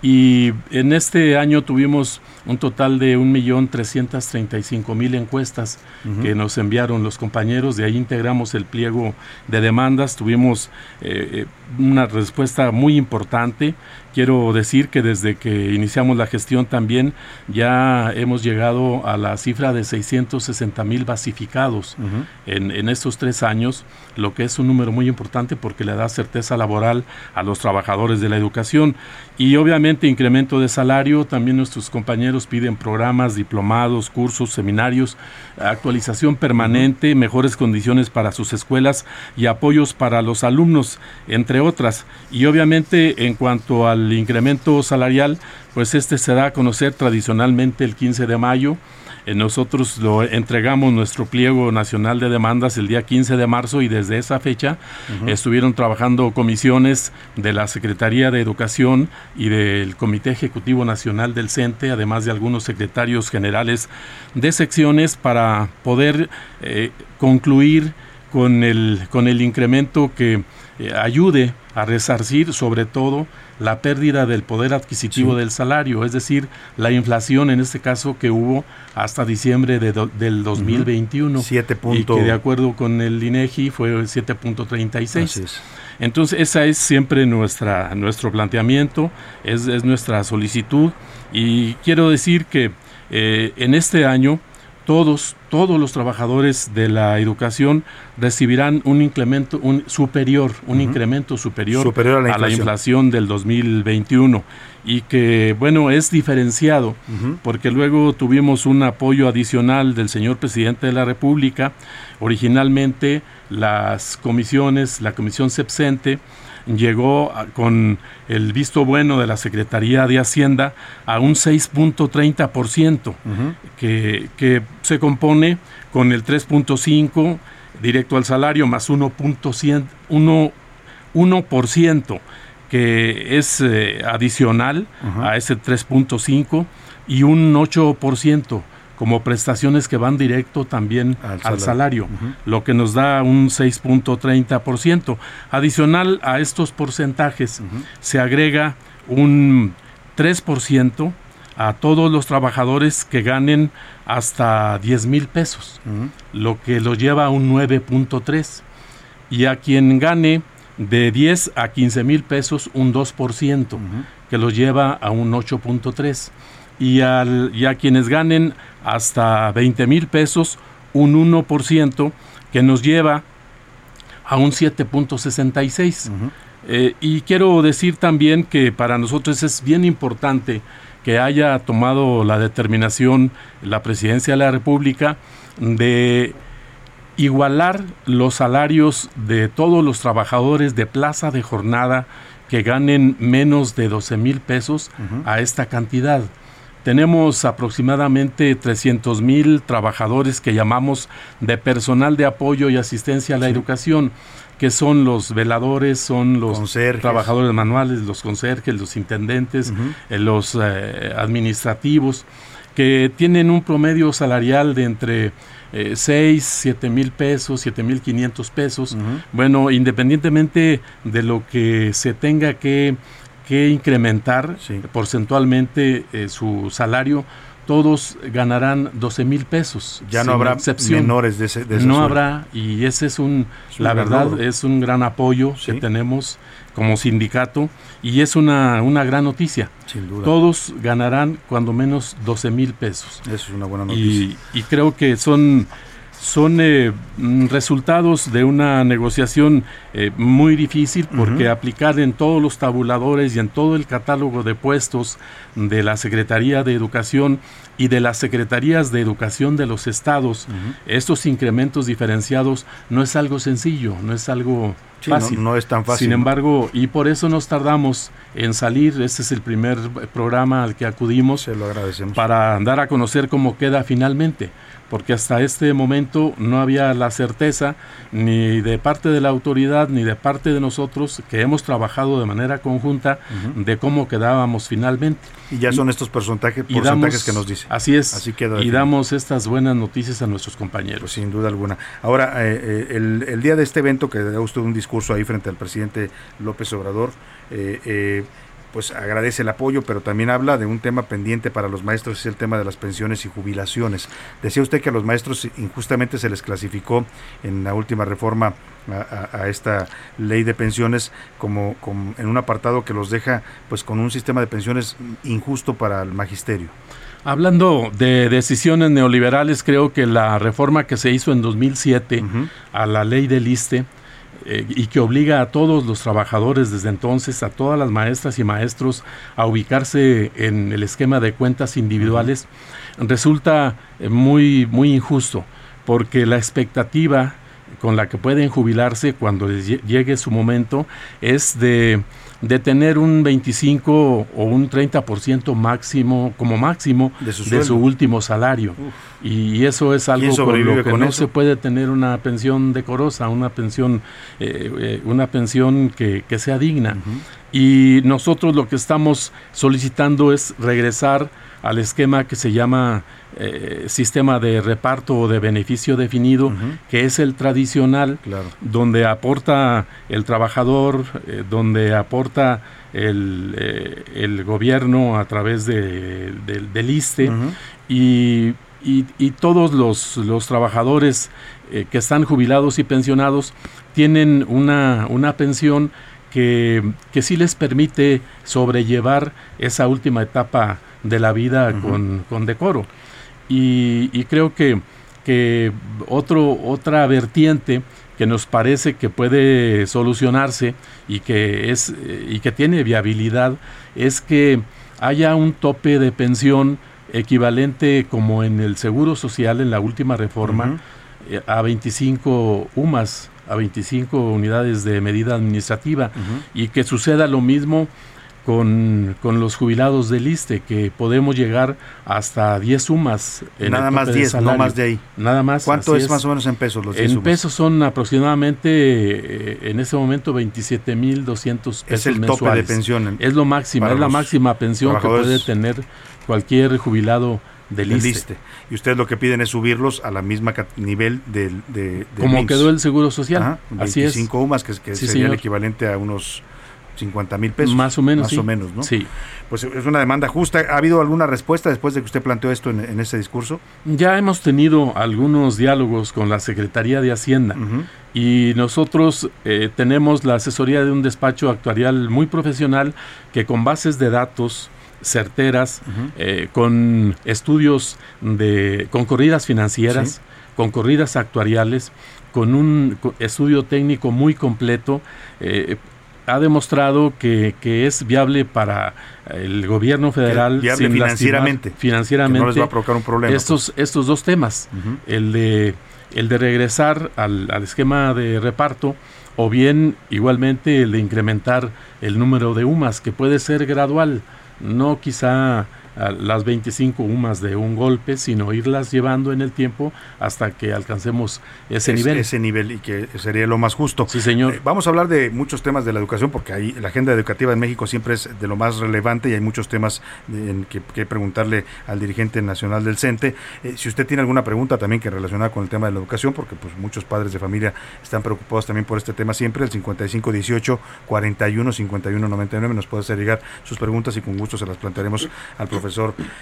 Y en este año tuvimos un total de 1.335.000 encuestas Ujú. que nos enviaron los compañeros. De ahí integramos el pliego de demandas. Tuvimos eh, eh, una respuesta muy importante. Quiero decir que desde que iniciamos la gestión también ya hemos llegado a la cifra de 660 mil basificados en, en estos tres años, lo que es un número muy importante porque le da certeza laboral a los trabajadores de la educación. Y obviamente incremento de salario, también nuestros compañeros piden programas, diplomados, cursos, seminarios, actualización permanente, mejores condiciones para sus escuelas y apoyos para los alumnos, entre otras. Y obviamente en cuanto al incremento salarial, pues este se da a conocer tradicionalmente el 15 de mayo. Eh, Nosotros lo entregamos nuestro pliego nacional de demandas el día 15 de marzo y desde esa fecha estuvieron trabajando comisiones de la Secretaría de Educación y del Comité Ejecutivo Nacional del CENTE, además de algunos secretarios generales de secciones para poder eh, concluir con el, con el incremento que eh, ayude a resarcir sobre todo la pérdida del poder adquisitivo Sí. del salario, es decir, la inflación en este caso que hubo hasta diciembre de do- del 2021 Siete y punto- que de acuerdo con el INEGI fue Así 7.36. es. Entonces esa es siempre nuestra nuestro planteamiento, es, es nuestra solicitud y quiero decir que eh, en este año todos, todos los trabajadores de la educación recibirán un incremento un superior, un incremento superior, Superior a la inflación. inflación del 2021 y que bueno es diferenciado porque luego tuvimos un apoyo adicional del señor presidente de la República. Originalmente las comisiones, la comisión sepsente llegó a- con el visto bueno de la Secretaría de Hacienda a un 6.30%, que, que se compone con el 3.5 directo al salario más 1.100 uno- 1% que es eh, adicional a ese 3.5 y un 8% como prestaciones que van directo también al salario. salario, Ujú. lo que nos da un 6.30%. Adicional a estos porcentajes se agrega un 3% a todos los trabajadores que ganen hasta 10 mil pesos, lo que lo lleva a un 9.3 y a quien gane de 10 a 15 mil pesos un 2%, que los lleva a un 8.3 y, al, y a quienes ganen hasta 20 mil pesos un 1%, que nos lleva a un 7.66. Eh, y quiero decir también que para nosotros es bien importante que haya tomado la determinación la presidencia de la República de igualar los salarios de todos los trabajadores de plaza de jornada que ganen menos de 12 mil pesos a esta cantidad. Tenemos aproximadamente 300 mil trabajadores que llamamos de personal de apoyo y asistencia a la educación, que son los veladores, son los trabajadores manuales, los conserjes, los intendentes, eh, los eh, administrativos, que tienen un promedio salarial de entre 6, 7 mil pesos, 7 mil 500 pesos. Bueno, independientemente de lo que se tenga que, que incrementar porcentualmente eh, su salario, todos ganarán 12 mil pesos. Ya no habrá menores de ese, de No habrá, y ese es un, la verdad, es un gran apoyo que tenemos como sindicato y es una, una gran noticia. Todos ganarán cuando menos 12 mil pesos. Eso es una buena noticia. Y, y creo que son son eh, mm, resultados de una negociación eh, muy difícil porque aplicar en todos los tabuladores y en todo el catálogo de puestos de la Secretaría de Educación y de las Secretarías de Educación de los estados, estos incrementos diferenciados no es algo sencillo, no es algo fácil. No, es tan fácil. Sin embargo, y por eso nos tardamos en salir, este es el primer programa al que acudimos Se lo agradecemos. para dar a conocer cómo queda finalmente porque hasta este momento no había la certeza ni de parte de la autoridad ni de parte de nosotros que hemos trabajado de manera conjunta de cómo quedábamos finalmente. Y ya son estos porcentajes, porcentajes que nos dice. Así es. Así queda y damos estas buenas noticias a nuestros compañeros. Pues sin duda alguna. Ahora, eh, eh, el, el, día de este evento que da usted un discurso ahí frente al presidente López Obrador, eh, eh pues agradece el apoyo, pero también habla de un tema pendiente para los maestros, es el tema de las pensiones y jubilaciones. Decía usted que a los maestros injustamente se les clasificó en la última reforma a, esta ley de pensiones como, como, en un apartado que los deja pues con un sistema de pensiones injusto para el magisterio. Hablando de decisiones neoliberales, creo que la reforma que se hizo en 2007 a la ley del ISTE, eh, y que obliga a todos los trabajadores desde entonces, a todas las maestras y maestros, a ubicarse en el esquema de cuentas individuales, resulta eh, muy, muy injusto, porque la expectativa con la que pueden jubilarse cuando les llegue su momento es de de tener un 25 o un 30% máximo, como máximo, de su, último salario. Y eso es algo con lo que no se puede tener una pensión decorosa, una pensión, eh, eh, una pensión que, sea digna. Y nosotros lo que estamos solicitando es regresar al esquema que se llama eh, sistema de reparto o de beneficio definido, que es el tradicional, donde aporta el trabajador, eh, donde aporta el, eh, el, gobierno a través de, del ISTE y, y, todos los, los trabajadores que están jubilados y pensionados tienen una, una pensión que, que sí les permite sobrellevar esa última etapa de la vida con, con decoro. Y, creo que, que otro, otra vertiente que nos parece que puede solucionarse y que, es, y que tiene viabilidad es que haya un tope de pensión equivalente como en el Seguro Social en la última reforma eh, a 25 UMAS, a 25 unidades de medida administrativa y que suceda lo mismo con, con, los jubilados del ISTE, que podemos llegar hasta 10 sumas. En Nada más 10, no más de ahí. Nada más. ¿Cuánto es, más o menos en pesos los 10 En pesos son aproximadamente, eh, en ese momento, 27.200 pesos Es el tope de pensión. Es lo máximo, es la máxima pensión que puede tener cualquier jubilado del ISTE. Y ustedes lo que piden es subirlos a la misma nivel del de, Como quedó el Seguro Social. Así es. 25 UMAS, que, que sería el equivalente a unos 50 mil pesos. Más o menos. Más o menos, ¿no? Sí. Pues es una demanda justa. ¿Ha habido alguna respuesta después de que usted planteó esto en, en ese discurso? Ya hemos tenido algunos diálogos con la Secretaría de Hacienda y nosotros eh, tenemos la asesoría de un despacho actuarial muy profesional que con bases de datos certeras, eh, con estudios de, con corridas financieras, con corridas actuariales, con un estudio técnico muy completo, eh, ha demostrado que, que es viable para el gobierno federal viable sin lastimar financieramente, financieramente que no les va a provocar un problema, pues. estos estos dos temas el de el de regresar al, al esquema de reparto o bien igualmente el de incrementar el número de UMAS que puede ser gradual no quizá las 25 UMAS de un golpe, sino irlas llevando en el tiempo hasta que alcancemos ese Es- nivel. Ese nivel y que sería lo más justo. Sí, señor. Eh, vamos a hablar de muchos temas de la educación porque ahí la agenda educativa en México siempre es de lo más relevante y hay muchos temas en que, que preguntarle al dirigente nacional del CENTE. Eh, si usted tiene alguna pregunta también que relacionada con el tema de la educación, porque pues muchos padres de familia están preocupados también por este tema siempre, el 5518 41 51 99 nos puede hacer llegar sus preguntas y con gusto se las plantearemos al profesor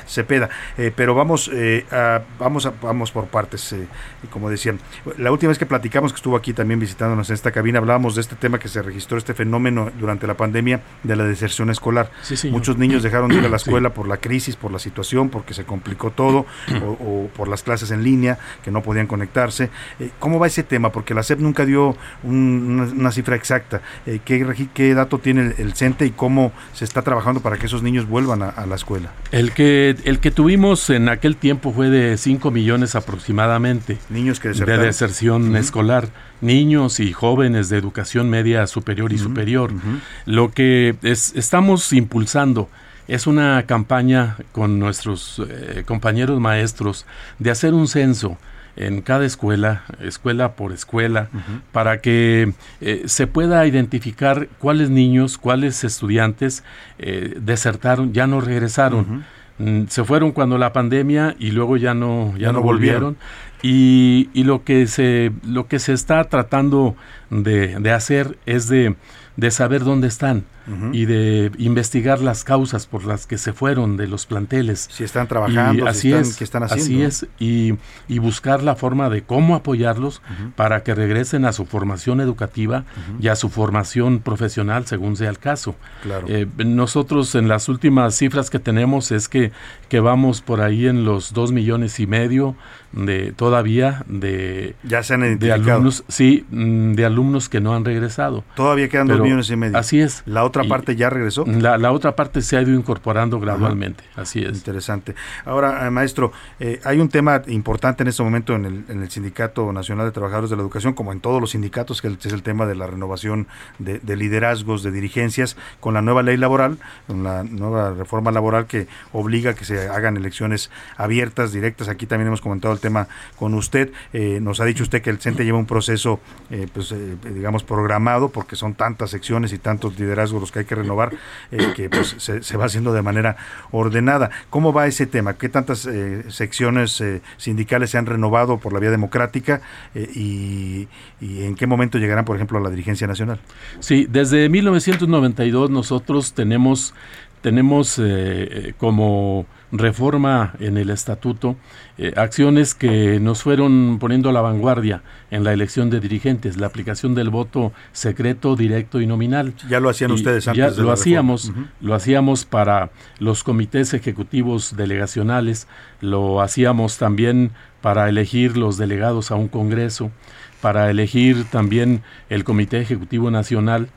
Cepeda. Eh, pero vamos, eh, a- vamos, a- vamos por partes, eh, y como decían. La última vez que platicamos, que estuvo aquí también visitándonos en esta cabina, hablábamos de este tema que se registró, este fenómeno durante la pandemia de la deserción escolar. Sí. Muchos niños dejaron de ir a la Sí. escuela por la crisis, por la situación, porque se complicó todo, o, o por las clases en línea, que no podían conectarse. Eh, ¿Cómo va ese tema? Porque la SEP nunca dio un- una, una cifra exacta. Eh, ¿qué, ¿Qué dato tiene el, el CENTE y cómo se está trabajando para que esos niños vuelvan a, a la escuela? El que, el que tuvimos en aquel tiempo fue de 5 millones aproximadamente. Niños que de deserción escolar, niños y jóvenes de educación media superior y superior. Lo que es- estamos impulsando es una campaña con nuestros eh, compañeros maestros de hacer un censo en cada escuela, escuela por escuela, para que eh, se pueda identificar cuáles niños, cuáles estudiantes eh, desertaron, ya no regresaron. Mm, Se fueron cuando la pandemia y luego ya no, ya Ya no no volvieron. volvieron. Y, y lo que se lo que se está tratando de, de hacer es de, de saber dónde están Y de investigar las causas por las que se fueron de los planteles. Si están trabajando, Y si así están- es, qué están Así haciendo. es, y, y buscar la forma de cómo apoyarlos para que regresen a su formación educativa y a su formación profesional, según sea el caso. Claro. Eh, nosotros en las últimas cifras que tenemos es que, que vamos por ahí en los dos millones y medio de todavía de, Ya se han de alumnos, sí, mm, de alumnos que no han regresado. Todavía quedan dos Pero millones y medio. Así es. La otra Y- parte ya regresó. La, la otra parte se ha ido incorporando gradualmente, así es. Interesante. Ahora, eh, maestro, eh, hay un tema importante en este momento en el, en el Sindicato Nacional de Trabajadores de la Educación, como en todos los sindicatos, que es el tema de la renovación de, de liderazgos, de dirigencias, con la nueva ley laboral, con la nueva reforma laboral que obliga a que se hagan elecciones abiertas, directas. Aquí también hemos comentado el tema con usted. Eh, nos ha dicho usted que el CENTE lleva un proceso, eh, pues, digamos, programado, porque son tantas secciones y tantos liderazgos que hay que renovar, eh, que pues, se, va haciendo de manera ordenada. ¿Cómo va ese tema? ¿Qué tantas eh, secciones eh, sindicales se han renovado por la vía democrática y, y en qué momento llegarán, por ejemplo, a la dirigencia nacional? Sí, desde 1992 nosotros tenemos, tenemos como reforma en el estatuto eh, acciones que nos fueron poniendo a la vanguardia en la elección de dirigentes, la aplicación del voto secreto, directo y nominal. Ya lo hacían Y ustedes antes ya de lo la hacíamos, reforma. lo hacíamos para los comités ejecutivos delegacionales, lo hacíamos también para elegir los delegados a un congreso, para elegir también el comité ejecutivo nacional,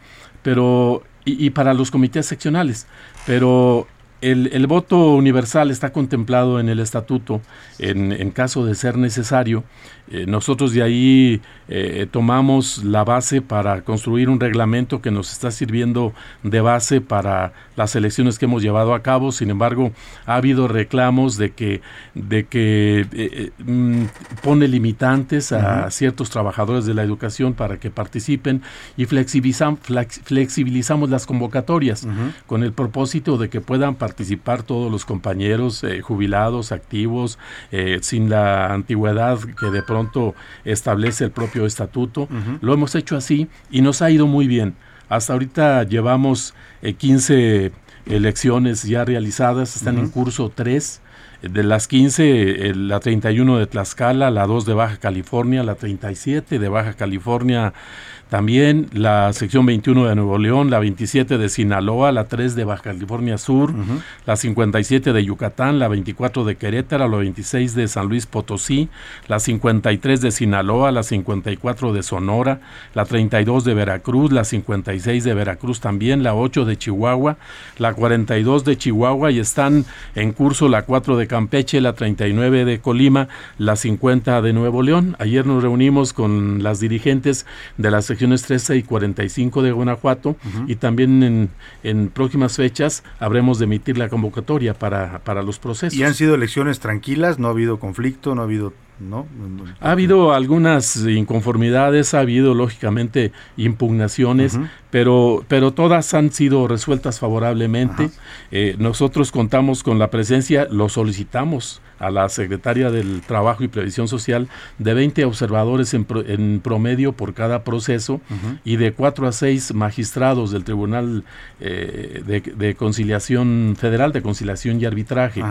pero y, y para los comités seccionales, pero el, el voto universal está contemplado en el estatuto en, en caso de ser necesario. Eh, nosotros de ahí eh, tomamos la base para construir un reglamento que nos está sirviendo de base para las elecciones que hemos llevado a cabo. Sin embargo, ha habido reclamos de que, de que eh, eh, mm, pone limitantes a ciertos trabajadores de la educación para que participen y flexibilizam- flex- flexibilizamos las convocatorias con el propósito de que puedan participar todos los compañeros jubilados, activos, sin la antigüedad que de pronto establece el propio estatuto. Ujú. Lo hemos hecho así y nos ha ido muy bien. Hasta ahorita llevamos eh, 15 elecciones ya realizadas, están en Ujú. curso 3. De las 15, eh, la 31 de Tlaxcala, la 2 de Baja California, la 37 de Baja California, También la sección 21 de Nuevo León, la 27 de Sinaloa, la 3 de Baja California Sur, la 57 de Yucatán, la 24 de Querétaro, la 26 de San Luis Potosí, la 53 de Sinaloa, la 54 de Sonora, la 32 de Veracruz, la 56 de Veracruz también, la 8 de Chihuahua, la 42 de Chihuahua y están en curso la 4 de Campeche, la 39 de Colima, la 50 de Nuevo León. Ayer nos reunimos con las dirigentes de las secciones 13 y 45 de Guanajuato y también en, en próximas fechas habremos de emitir la convocatoria para, para los procesos. ¿Y han sido elecciones tranquilas? ¿No ha habido conflicto? ¿No ha habido ¿no? Ha habido algunas inconformidades, ha habido lógicamente impugnaciones, pero, pero todas han sido resueltas favorablemente. Eh, nosotros contamos con la presencia, lo solicitamos a la secretaria del Trabajo y Previsión Social de 20 observadores en, pro- en promedio por cada proceso y de 4 a 6 magistrados del Tribunal eh, de, de Conciliación Federal, de Conciliación y Arbitraje.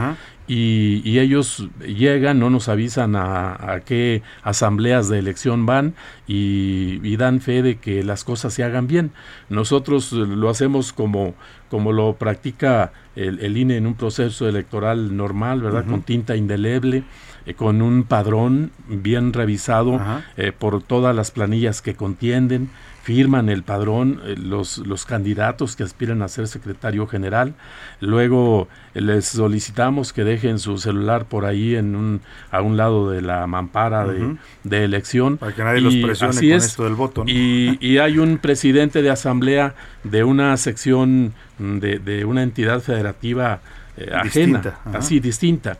Y, y ellos llegan, no nos avisan a, a qué asambleas de elección van y, y dan fe de que las cosas se hagan bien. Nosotros lo hacemos como, como lo practica el, el INE en un proceso electoral normal, ¿verdad? Con tinta indeleble, eh, con un padrón bien revisado eh, por todas las planillas que contienden, firman el padrón eh, los, los candidatos que aspiran a ser secretario general. Luego les solicitamos que dejen su celular por ahí en un, a un lado de la mampara de- de, elección. Para que nadie los presione así con es. esto del voto, ¿no? Y, y hay un presidente de asamblea de una sección mm, de, de una entidad federativa eh, ajena, Distinta, así distinta.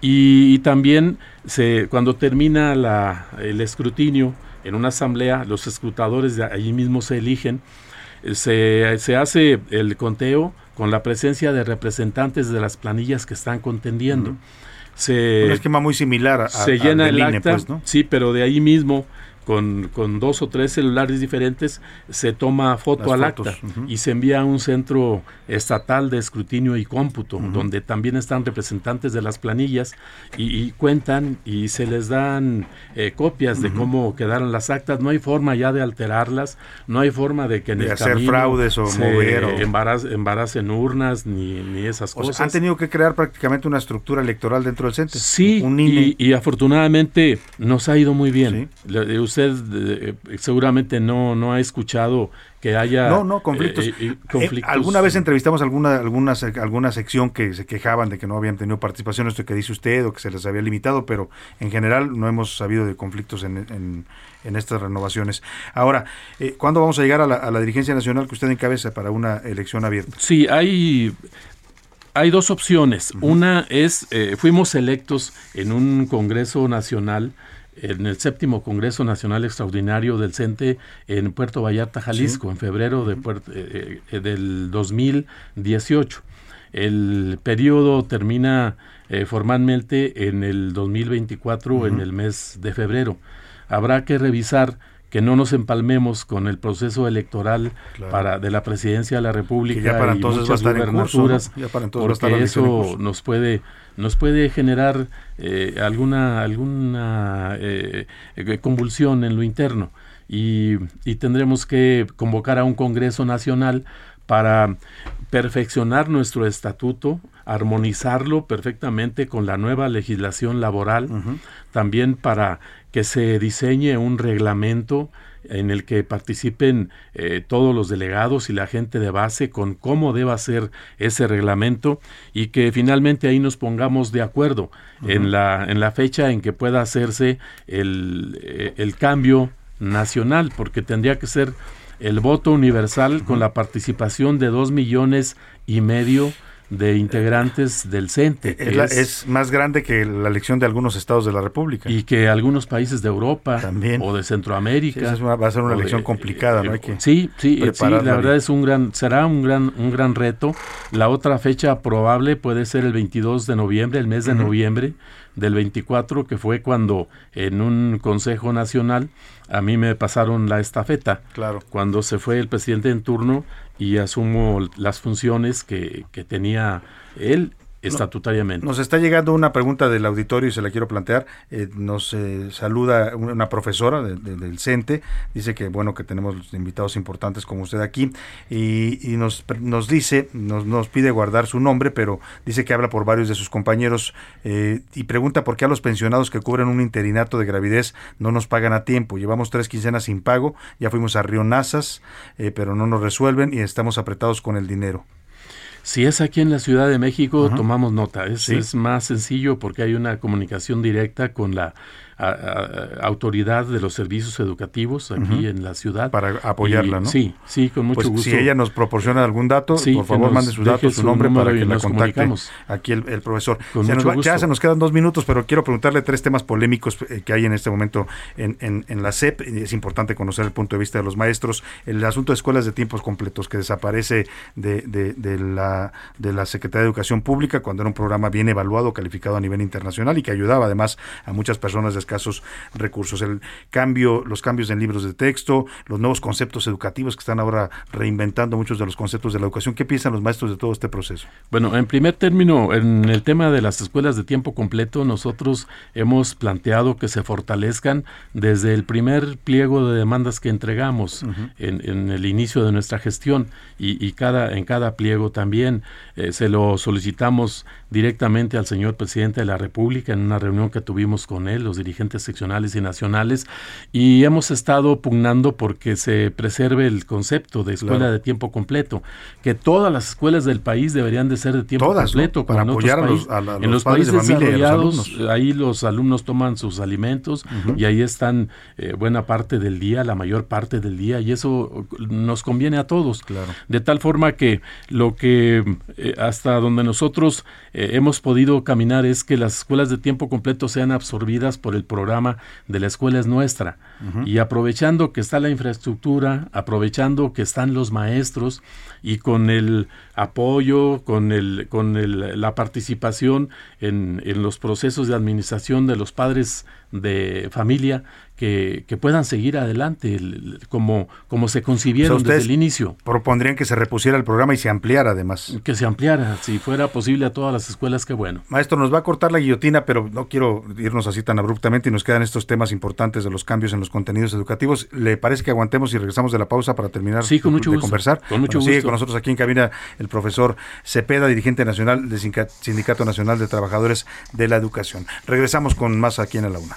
Y, y también se, cuando termina la, el escrutinio en una asamblea, los escrutadores de allí mismo se eligen, eh, se, se hace el conteo con la presencia de representantes de las planillas que están contendiendo. Se, Un esquema muy similar a, se a- llena el INE, acta, pues, ¿no? sí, pero de ahí mismo, con, con dos o tres celulares diferentes, se toma foto Las al fotos, acta y se envía a un centro estatal de escrutinio y cómputo, donde también están representantes de las planillas y, y cuentan y se les dan eh, copias de cómo quedaron las actas. No hay forma ya de alterarlas, no hay forma de que en De el hacer fraudes o se mover o- embaraz- embaracen urnas ni, ni esas O cosas. sea, han tenido que crear prácticamente una estructura electoral dentro del CENTE. Sí, un y, y afortunadamente nos ha ido muy bien. Le- eh, usted eh, seguramente no, no ha escuchado que haya No, no, conflictos. eh, eh, conflictos. alguna vez entrevistamos alguna, alguna, alguna sección que se quejaban de que no habían tenido participación, esto que dice usted, o que se les había limitado, pero en general no hemos sabido de conflictos en, en- en estas renovaciones. Ahora, eh, ¿cuándo vamos a llegar a la, a la dirigencia nacional que usted encabeza para una elección abierta? Sí, hay, hay dos opciones. Una es, eh, fuimos electos en un Congreso Nacional, en el séptimo Congreso Nacional Extraordinario del CENTE en Puerto Vallarta, Jalisco, en febrero de Puert- eh, eh, del 2018. El periodo termina eh, formalmente en el 2024, en Ujú. el mes de febrero. Habrá que revisar que no nos empalmemos con el proceso electoral Claro. para de la presidencia de la República Que ya para y entonces va a muchas estar en curso, ¿no? gubernaturas, Ya para entonces va a estar porque en eso nos puede nos puede generar eh, alguna alguna eh, convulsión en lo interno. Y, y tendremos que convocar a un Congreso Nacional para perfeccionar nuestro estatuto, armonizarlo perfectamente con la nueva legislación laboral, también para que se diseñe un reglamento en el que participen eh, todos los delegados y la gente de base con cómo deba ser ese reglamento y que finalmente ahí nos pongamos de acuerdo en, la, en la fecha en que pueda hacerse el, eh, el cambio nacional, porque tendría que ser el voto universal con la participación de dos millones y medio de integrantes del CENTE. que Es, es- es más grande que la elección de algunos estados de la República. y que algunos países de Europa o de Centroamérica Sí, esa es una- va a ser una o de- elección complicada, ¿no? Hay que sí sí eh, sí la verdad es un gran será un gran un gran reto la otra fecha probable puede ser el 22 de noviembre el mes de Ujú. noviembre del 24 que fue cuando en un consejo nacional a mí me pasaron la estafeta Claro. cuando se fue el presidente en turno y asumo las funciones que, que tenía él estatutariamente. Nos está llegando una pregunta del auditorio y se la quiero plantear. Eh, nos eh, saluda una profesora de- de- del CENTE, dice que bueno que tenemos invitados importantes como usted aquí y, y nos, nos dice, nos, nos pide guardar su nombre, pero dice que habla por varios de sus compañeros eh, y pregunta por qué a los pensionados que cubren un interinato de gravidez no nos pagan a tiempo. Llevamos tres quincenas sin pago, ya fuimos a Río Nazas, eh, pero no nos resuelven y estamos apretados con el dinero. Si es aquí en la Ciudad de México, tomamos nota. Es, Sí. es más sencillo porque hay una comunicación directa con la a- a- autoridad de los servicios educativos aquí en la ciudad. Para apoyarla, Y- ¿no? Sí, sí, con mucho Pues, gusto. Si ella nos proporciona algún dato, Sí, por favor mande sus datos, su nombre para que la contacte aquí el, el profesor. Con Se mucho nos va- ya se nos quedan dos minutos, pero quiero preguntarle tres temas polémicos eh, que hay en este momento en, en- en la SEP. Es importante conocer el punto de vista de los maestros. El asunto de escuelas de tiempos completos que desaparece de, de- de la, de la Secretaría de Educación Pública cuando era un programa bien evaluado, calificado a nivel internacional y que ayudaba además a muchas personas de escasos recursos. El cambio, los cambios en libros de texto, los nuevos conceptos educativos que están ahora reinventando muchos de los conceptos de la educación. ¿Qué piensan los maestros de todo este proceso? Bueno, en primer término, en el tema de las escuelas de tiempo completo, nosotros hemos planteado que se fortalezcan desde el primer pliego de demandas que entregamos en, en el inicio de nuestra gestión y, y cada, en cada pliego también eh, se lo solicitamos directamente al señor presidente de la República en una reunión que tuvimos con él, los dirigentes seccionales y nacionales, y hemos estado pugnando porque se preserve el concepto de escuela Claro. de tiempo completo, que todas las escuelas del país deberían de ser de tiempo Todas, ¿no? completo, Para apoyar a los- países. a la- en los de países familia los desarrollados, alumnos. ahí los alumnos toman sus alimentos y ahí están eh, buena parte del día, la mayor parte del día, y eso nos conviene a todos. De tal forma que lo que eh, hasta donde nosotros eh, hemos podido caminar es que las escuelas de tiempo completo sean absorbidas por el programa de la escuela es nuestra. Y aprovechando que está la infraestructura, aprovechando que están los maestros y con el apoyo, con, el, con el- la participación en, en los procesos de administración de los padres de familia, que, que puedan seguir adelante el- el- como, como se O sea, concibieron desde el inicio. Propondrían que se repusiera el programa y se ampliara además. Que se ampliara, si fuera posible a todas las escuelas, qué bueno. Maestro, nos va a cortar la guillotina, pero no quiero irnos así tan abruptamente y nos quedan estos temas importantes de los cambios en los contenidos educativos. ¿Le parece que aguantemos y regresamos de la pausa para terminar Sí, con de, mucho de gusto. conversar? Con mucho Bueno, Sigue gusto. con nosotros aquí en cabina el profesor Cepeda, dirigente nacional del Sindica- Sindicato Nacional de Trabajadores de la Educación. Regresamos con más aquí en la UNA.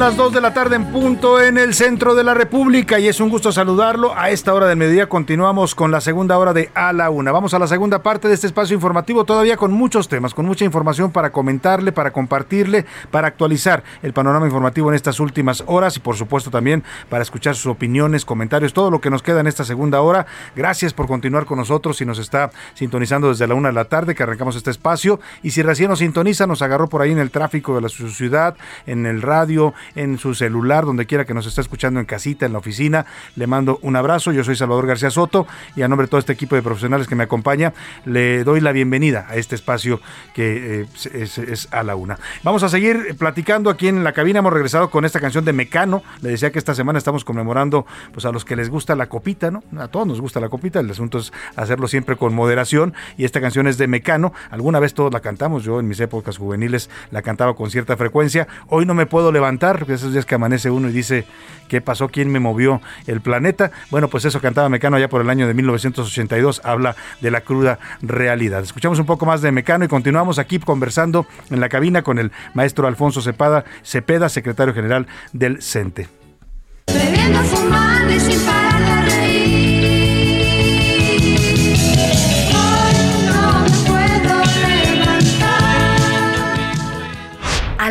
Las 2 de la tarde en punto en el centro de la República y es un gusto saludarlo. A esta hora del mediodía continuamos con la segunda hora de A la Una. Vamos a la segunda parte de este espacio informativo, todavía con muchos temas, con mucha información para comentarle, para compartirle, para actualizar el panorama informativo en estas últimas horas y por supuesto también para escuchar sus opiniones, comentarios, todo lo que nos queda en esta segunda hora. Gracias por continuar con nosotros si nos está sintonizando desde la una de la tarde que arrancamos este espacio y si recién nos sintoniza, nos agarró por ahí en el tráfico de la ciudad, en el radio, en su celular, donde quiera que nos esté escuchando en casita, en la oficina. Le mando un abrazo. Yo soy Salvador García Soto y a nombre de todo este equipo de profesionales que me acompaña, le doy la bienvenida a este espacio que eh, es, es a la una. Vamos a seguir platicando aquí en la cabina. Hemos regresado con esta canción de Mecano. Le decía que esta semana estamos conmemorando pues a los que les gusta la copita, ¿no? A todos nos gusta la copita. El asunto es hacerlo siempre con moderación. Y esta canción es de Mecano. Alguna vez todos la cantamos. Yo en mis épocas juveniles la cantaba con cierta frecuencia. Hoy no me puedo levantar, porque esos días que amanece uno y dice, ¿qué pasó? ¿Quién me movió el planeta? Bueno, pues eso cantaba Mecano allá por el año de 1982. Habla de la cruda realidad. Escuchamos un poco más de Mecano y continuamos aquí conversando en la cabina con el maestro Alfonso Cepeda, Cepeda secretario general del CENTE. Sin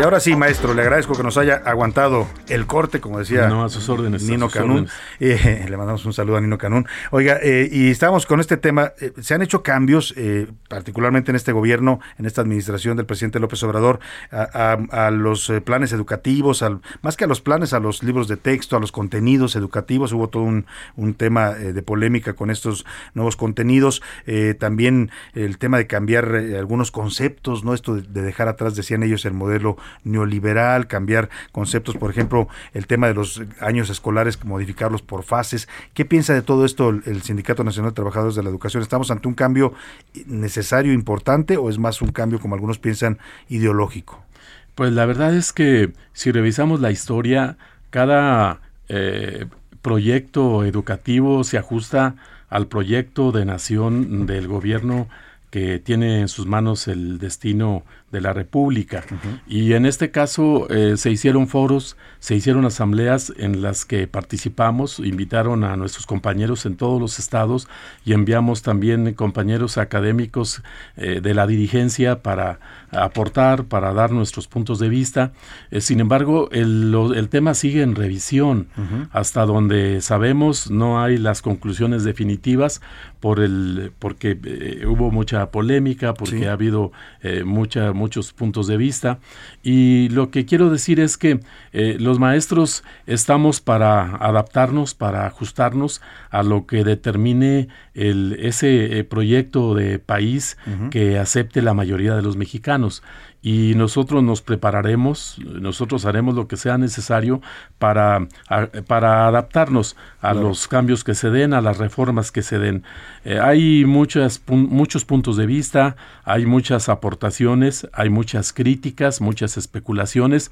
Y ahora sí, maestro, le agradezco que nos haya aguantado el corte, como decía No, a sus órdenes, a Nino sus Canún. órdenes. Eh, le mandamos un saludo a Nino Canún. Oiga, eh, y estamos con este tema. eh, se han hecho cambios, eh, particularmente en este gobierno, en esta administración del presidente López Obrador, a, a- a los planes educativos, al, más que a los planes, a los libros de texto, a los contenidos educativos. Hubo todo un, un tema de polémica con estos nuevos contenidos. Eh, también el tema de cambiar algunos conceptos, ¿no? Esto de, de dejar atrás, decían ellos, el modelo neoliberal, cambiar conceptos, por ejemplo, el tema de los años escolares, modificarlos por fases. ¿Qué piensa de todo esto el, Sindicato Nacional de Trabajadores de la Educación? ¿Estamos ante un cambio necesario, importante, o es más un cambio, como algunos piensan, ideológico? Pues la verdad es que si revisamos la historia, cada eh, proyecto educativo se ajusta al proyecto de nación del gobierno que tiene en sus manos el destino de la República. Y en este caso eh, se hicieron foros, se hicieron asambleas en las que participamos, invitaron a nuestros compañeros en todos los estados y enviamos también compañeros académicos eh, de la dirigencia para aportar, para dar nuestros puntos de vista. Eh, sin embargo, el, lo- el tema sigue en revisión. Hasta donde sabemos no hay las conclusiones definitivas por el porque eh, hubo mucha polémica, porque Sí. ha habido eh, mucha, muchos puntos de vista. Y lo que quiero decir es que eh, los maestros estamos para adaptarnos, para ajustarnos a lo que determine el, ese eh, proyecto de país que acepte la mayoría de los mexicanos. Y nosotros nos prepararemos, nosotros haremos lo que sea necesario para, a- para adaptarnos a Claro. los cambios que se den, a las reformas que se den. Eh, hay muchas, pun- muchos puntos de vista, hay muchas aportaciones, hay muchas críticas, muchas especulaciones,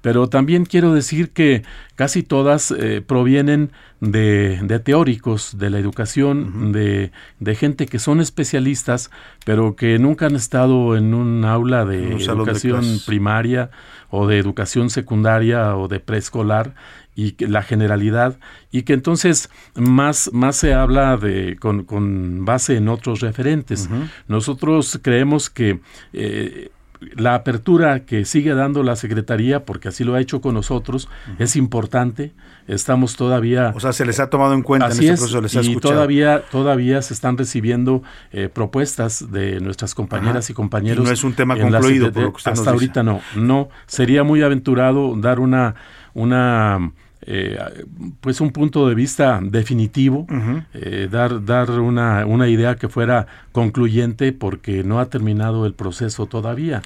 pero también quiero decir que casi todas eh, provienen de, de teóricos de la educación, de, de gente que son especialistas, pero que nunca han estado en un aula de un educación primaria o de educación secundaria o de preescolar y que la generalidad y que entonces más, más se habla de con, con base en otros referentes. Nosotros creemos que eh, la apertura que sigue dando la Secretaría, porque así lo ha hecho con nosotros, es importante. Estamos todavía... O sea, se les ha tomado en cuenta Así en este es, proceso, les ha y escuchado. todavía, todavía se están recibiendo eh, propuestas de nuestras compañeras Ajá. y compañeros. Y no es un tema concluido, por lo que usted nos Hasta dice. ahorita no, no. Sería muy aventurado dar una, una eh, pues un punto de vista definitivo, eh, dar, dar una, una idea que fuera concluyente porque no ha terminado el proceso todavía.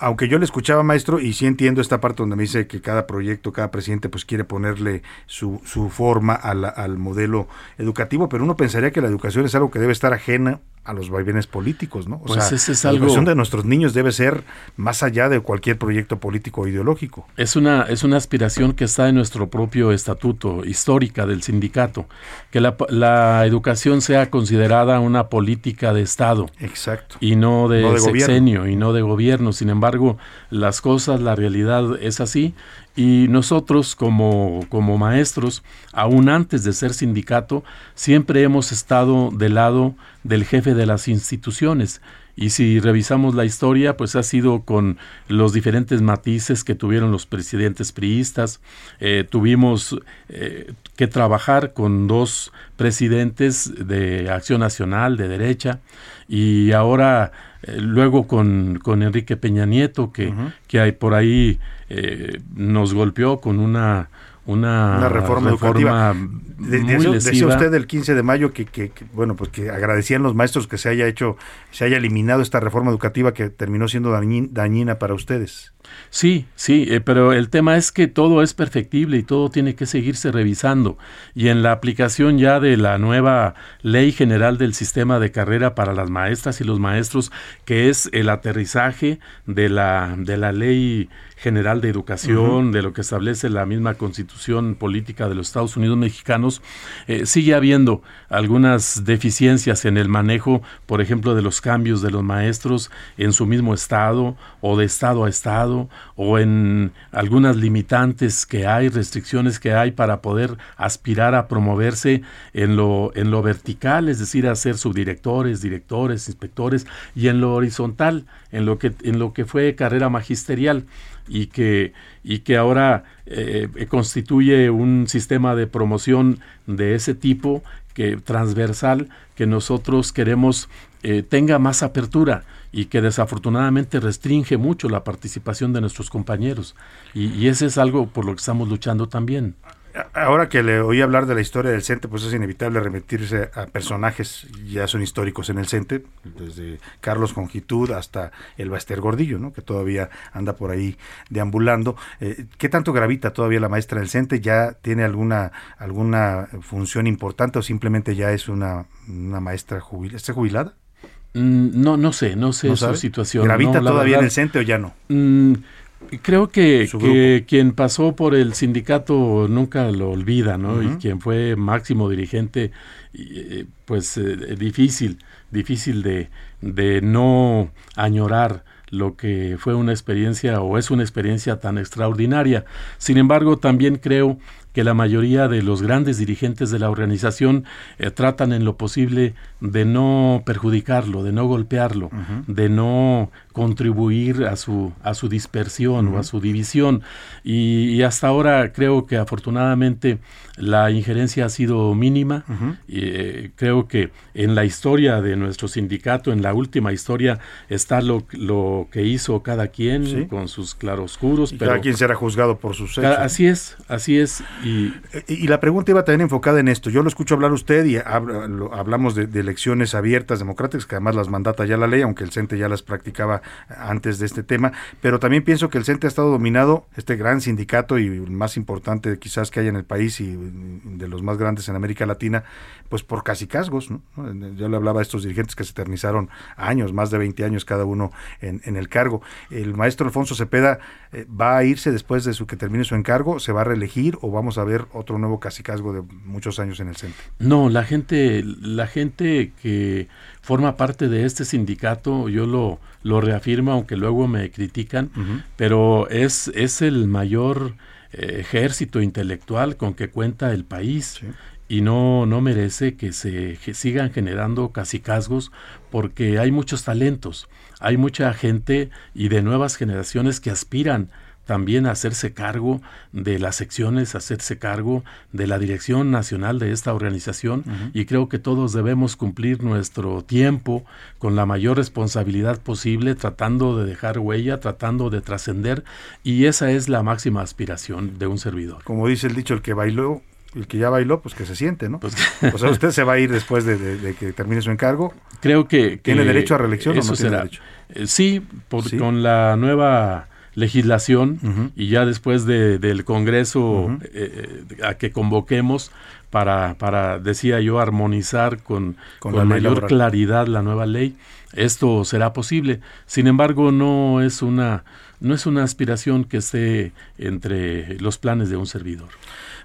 Aunque yo le escuchaba, maestro, y sí entiendo esta parte donde me dice que cada proyecto, cada presidente, pues quiere ponerle su, su forma la- al modelo educativo, pero uno pensaría que la educación es algo que debe estar ajena a los vaivenes políticos, ¿no? O Pues sea, es la algo- educación de nuestros niños debe ser más allá de cualquier proyecto político o ideológico. Es una, es una aspiración que está en nuestro propio estatuto histórica del sindicato, que la, la educación sea considerada una política de Estado. Exacto. Y no de, No de gobierno. y no de gobierno. Sin embargo, las cosas, la realidad es así. Y nosotros como, como maestros, aún antes de ser sindicato, siempre hemos estado del lado del jefe de las instituciones. Y si revisamos la historia, pues ha sido con los diferentes matices que tuvieron los presidentes priistas. Eh, tuvimos eh, que trabajar con dos presidentes de Acción Nacional, de derecha, y ahora eh, luego con, con Enrique Peña Nieto, que, que hay por ahí eh, nos golpeó con una una, Una reforma, educativa. De- muy de- decía usted el 15 de mayo que, que- que, bueno, pues que agradecían los maestros que se haya hecho, se haya eliminado esta reforma educativa que terminó siendo dañin- dañina para ustedes. Sí, sí, eh, pero el tema es que todo es perfectible y todo tiene que seguirse revisando. Y en la aplicación ya de la nueva Ley General del Sistema de Carrera para las Maestras y los Maestros, que es el aterrizaje de la, de la Ley General de Educación, de lo que establece la misma Constitución Política de los Estados Unidos Mexicanos, eh, sigue habiendo algunas deficiencias en el manejo, por ejemplo, de los cambios de los maestros en su mismo estado o de estado a estado o en algunas limitantes que hay, restricciones que hay para poder aspirar a promoverse en lo, en lo vertical, es decir, a ser subdirectores, directores, inspectores, y en lo horizontal, en lo que, en lo que fue carrera magisterial y que, y que ahora eh, eh, constituye un sistema de promoción de ese tipo que transversal que nosotros queremos eh, tenga más apertura y que desafortunadamente restringe mucho la participación de nuestros compañeros y, y ese es algo por lo que estamos luchando también. Ahora que le oí hablar de la historia del CENTE, pues es inevitable remitirse a personajes ya son históricos en el CENTE, desde Carlos Congitud hasta el Baster Gordillo, ¿no? que todavía anda por ahí deambulando. Eh, ¿Qué tanto gravita todavía la maestra del CENTE? ¿Ya tiene alguna, alguna función importante o simplemente ya es una, una maestra jubilada? ¿Está jubilada? Mm, No, no sé, no sé ¿No su sabe? situación. ¿Gravita no, todavía en el CENTE o ya no? Mm, creo que, quien pasó por el sindicato nunca lo olvida, ¿no? Y quien fue máximo dirigente, eh, pues eh, difícil, difícil de, de no añorar lo que fue una experiencia o es una experiencia tan extraordinaria. Sin embargo, también creo que la mayoría de los grandes dirigentes de la organización eh, tratan en lo posible de no perjudicarlo, de no golpearlo, de no contribuir a su, a su dispersión o a su división. Y, y hasta ahora creo que afortunadamente la injerencia ha sido mínima. Y, eh, creo que en la historia de nuestro sindicato, en la última historia, está lo, lo que hizo cada quien Sí. con sus claroscuros. Y pero cada quien será juzgado por sus hechos. así es, así es. Y, Y, la pregunta iba también enfocada en esto. Yo lo escucho hablar usted y hablamos de, de elecciones abiertas, democráticas, que además las mandata ya la ley, aunque el CENTE ya las practicaba antes de este tema. Pero también pienso que el CENTE ha estado dominado, este gran sindicato y el más importante quizás que hay en el país y de los más grandes en América Latina, pues por casicazgos. ¿no? Yo le hablaba a estos dirigentes que se eternizaron años, más de 20 años cada uno en, en el cargo. El maestro Alfonso Cepeda eh, va a irse después de su que termine su encargo, se va a reelegir o vamos a ver otro nuevo casicazgo de muchos años en el centro. No, la gente, la gente que forma parte de este sindicato, yo lo, lo reafirmo, aunque luego me critican, pero es, es el mayor ejército intelectual con que cuenta el país. Y no, no merece que se que sigan generando casicazgos porque hay muchos talentos, hay mucha gente y de nuevas generaciones que aspiran también hacerse cargo de las secciones, hacerse cargo de la dirección nacional de esta organización y creo que todos debemos cumplir nuestro tiempo con la mayor responsabilidad posible, tratando de dejar huella, tratando de trascender y esa es la máxima aspiración de un servidor. Como dice el dicho, el que bailó, el que ya bailó, pues que se siente, ¿no? Pues o sea, usted se va a ir después de, de- de que termine su encargo. Creo que, ¿Tiene derecho a reelección o eso no tiene será. derecho? Eh, sí, por- Sí. con la nueva legislación y ya después de- del Congreso eh, eh, a que convoquemos para, para, decía yo, armonizar con, Con mayor laboral. claridad la nueva ley, esto será posible. Sin embargo, no es una, no es una aspiración que esté entre los planes de un servidor.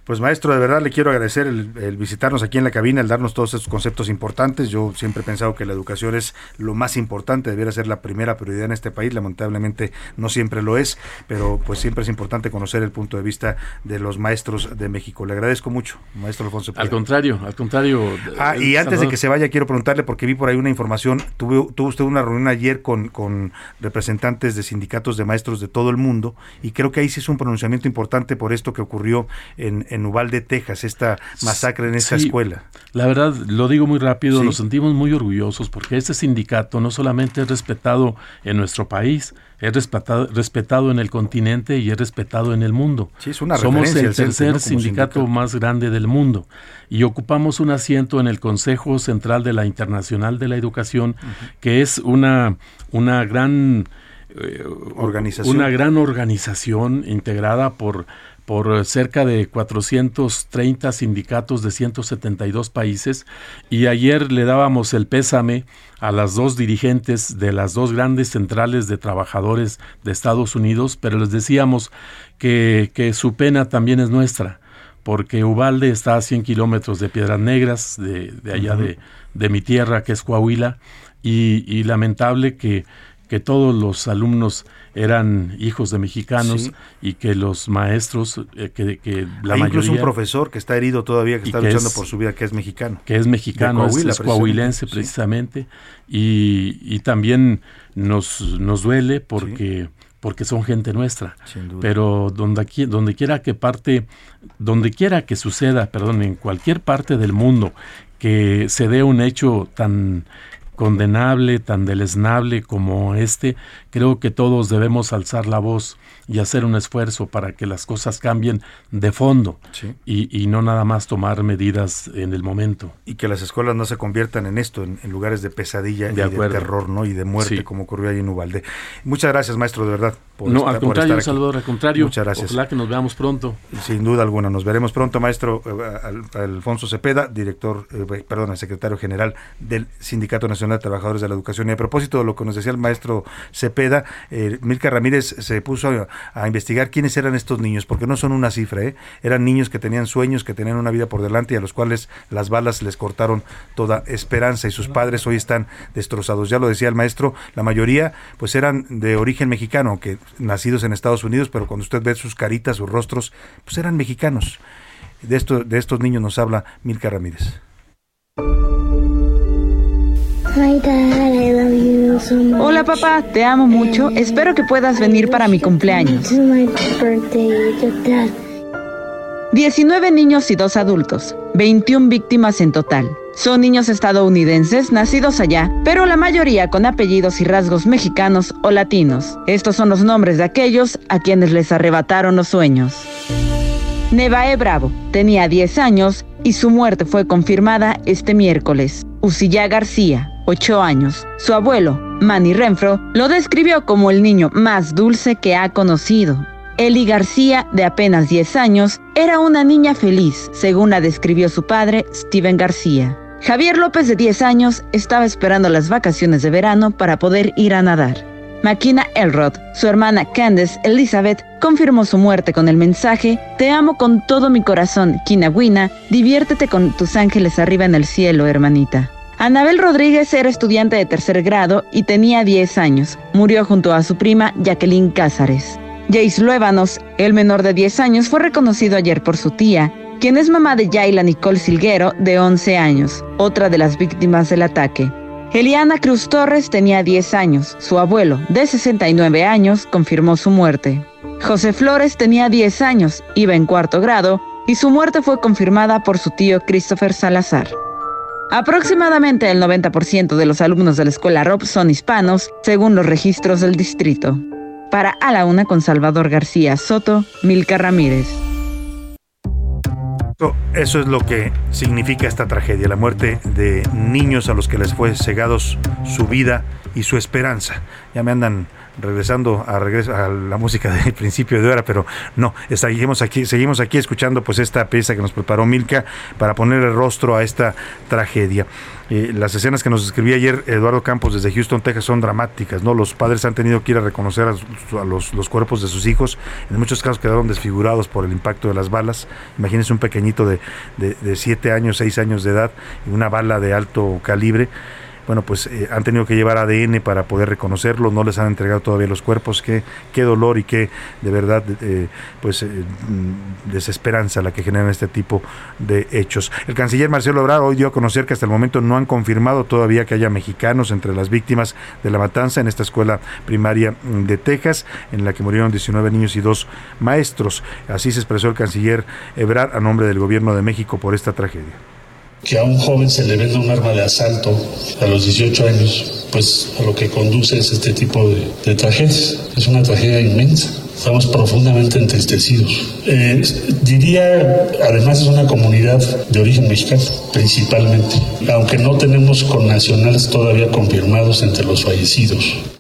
Pues maestro, de verdad le quiero agradecer el, el visitarnos aquí en la cabina, el darnos todos estos conceptos importantes. Yo siempre he pensado que la educación es lo más importante, debiera ser la primera prioridad en este país. Lamentablemente no siempre lo es, pero pues siempre es importante conocer el punto de vista de los maestros de México. Le agradezco mucho, maestro Alfonso. Al contrario, al contrario. Ah, y antes de que se vaya, quiero preguntarle, porque vi por ahí una información, tuvo, tuvo usted una reunión ayer con, con representantes de sindicatos de maestros de todo el mundo, y creo que ahí sí es un pronunciamiento importante por esto que ocurrió en, en Uvalde, Texas, esta masacre en esta Sí, escuela. La verdad, lo digo muy rápido, Sí. nos sentimos muy orgullosos porque este sindicato no solamente es respetado en nuestro país, es respetado, respetado en el continente y es respetado en el mundo. Sí, es una Somos el tercer ¿no? Como sindicato, sindicato. más grande del mundo y ocupamos un asiento en el Consejo Central de la Internacional de la Educación, que es una, una gran eh, Organización. Una gran organización integrada por por cerca de 430 sindicatos de 172 países y ayer le dábamos el pésame a las dos dirigentes de las dos grandes centrales de trabajadores de Estados Unidos, pero les decíamos que, que su pena también es nuestra, porque Ubalde está a 100 kilómetros de Piedras Negras, de, de allá de, de mi tierra, que es Coahuila, y, y lamentable que, que todos los alumnos eran hijos de mexicanos Sí. y que los maestros, eh, que, que la Hay incluso un mayoría profesor que está herido todavía, que está que luchando es- por su vida, que es mexicano. que es mexicano, es- es, coahuilense precisamente. precisamente, y, y también nos, nos duele porque, porque son gente nuestra. Sin duda. Pero donde, aquí, donde quiera que parte, donde quiera que suceda, perdón, en cualquier parte del mundo que se dé un hecho tan condenable, tan deleznable como este, creo que todos debemos alzar la voz y hacer un esfuerzo para que las cosas cambien de fondo Sí. y, y no nada más tomar medidas en el momento. Y que las escuelas no se conviertan en esto, en, en lugares de pesadilla De y de terror, ¿no? Y de muerte, Sí. como ocurrió ahí en Ubalde. Muchas gracias, maestro, de verdad. por no, estar- al por contrario, estar aquí. Salvador, al contrario. Muchas gracias. Ojalá que nos veamos pronto. Sin duda alguna. Nos veremos pronto, maestro eh, Al- Alfonso Cepeda, director, eh, perdón, secretario general del Sindicato Nacional de Trabajadores de la Educación. Y a propósito de lo que nos decía el maestro Cepeda, eh, Milka Ramírez se puso a, a investigar quiénes eran estos niños, porque no son una cifra, ¿eh? eran niños que tenían sueños, que tenían una vida por delante y a los cuales las balas les cortaron toda esperanza y sus padres hoy están destrozados. Ya lo decía el maestro, la mayoría pues eran de origen mexicano, aunque nacidos en Estados Unidos, pero cuando usted ve sus caritas, sus rostros, pues eran mexicanos. De, esto, de estos niños nos habla Milka Ramírez. Hola papá, te amo mucho. Espero que puedas venir para mi cumpleaños. 19 niños y dos adultos, 21 víctimas en total. Son niños estadounidenses nacidos allá, pero la mayoría con apellidos y rasgos mexicanos o latinos. Estos son los nombres de aquellos a quienes les arrebataron los sueños. Nevae Bravo tenía 10 años y su muerte fue confirmada este miércoles. Usilla García, 8 años. Su abuelo, Manny Renfro, lo describió como el niño más dulce que ha conocido. Eli García, de apenas 10 años, era una niña feliz, según la describió su padre, Steven García. Javier López, de 10 años, estaba esperando las vacaciones de verano para poder ir a nadar. Makina Elrod, su hermana Candace Elizabeth, confirmó su muerte con el mensaje: Te amo con todo mi corazón, Kinawina, diviértete con tus ángeles arriba en el cielo, hermanita. Anabel Rodríguez era estudiante de tercer grado y tenía 10 años. Murió junto a su prima Jacqueline Cázares. Jace Luébanos, el menor de 10 años, fue reconocido ayer por su tía, quien es mamá de Yaila Nicole Silguero, de 11 años, otra de las víctimas del ataque. Eliana Cruz Torres tenía 10 años. Su abuelo, de 69 años, confirmó su muerte. José Flores tenía 10 años, iba en cuarto grado, y su muerte fue confirmada por su tío Christopher Salazar. Aproximadamente el 90% de los alumnos de la escuela ROP son hispanos, según los registros del distrito. Para A la Una con Salvador García Soto, Milka Ramírez. Eso- es lo que significa esta tragedia, la muerte de niños a los que les fue cegados su vida y su esperanza. Ya me andan regresando a regreso a la música del principio de hora, pero no, seguimos aquí, seguimos aquí escuchando pues esta pieza que nos preparó Milka para poner el rostro a esta tragedia. Eh, las escenas que nos escribía ayer Eduardo Campos desde Houston, Texas, son dramáticas, ¿no? Los padres han tenido que ir a reconocer a, los, los cuerpos de sus hijos. En muchos casos quedaron desfigurados por el impacto de las balas. Imagínense un pequeñito de, de, de siete años, seis años de edad y una bala de alto calibre bueno, pues eh, han tenido que llevar ADN para poder reconocerlo, no les han entregado todavía los cuerpos, qué, qué dolor y qué de verdad, eh, pues eh, mm, desesperanza la que generan este tipo de hechos. El canciller Marcelo Ebrard hoy dio a conocer que hasta el momento no han confirmado todavía que haya mexicanos entre las víctimas de la matanza en esta escuela primaria mm, de Texas, en la que murieron 19 niños y dos maestros. Así se expresó el canciller Ebrard a nombre del gobierno de México por esta tragedia. Que a un joven se le venda un arma de asalto a los 18 años, pues a lo que conduce es este tipo de, tragedias. Es una tragedia inmensa. Estamos profundamente entristecidos. Eh, diría, además es una comunidad de origen mexicano, principalmente, aunque no tenemos connacionales todavía confirmados entre los fallecidos.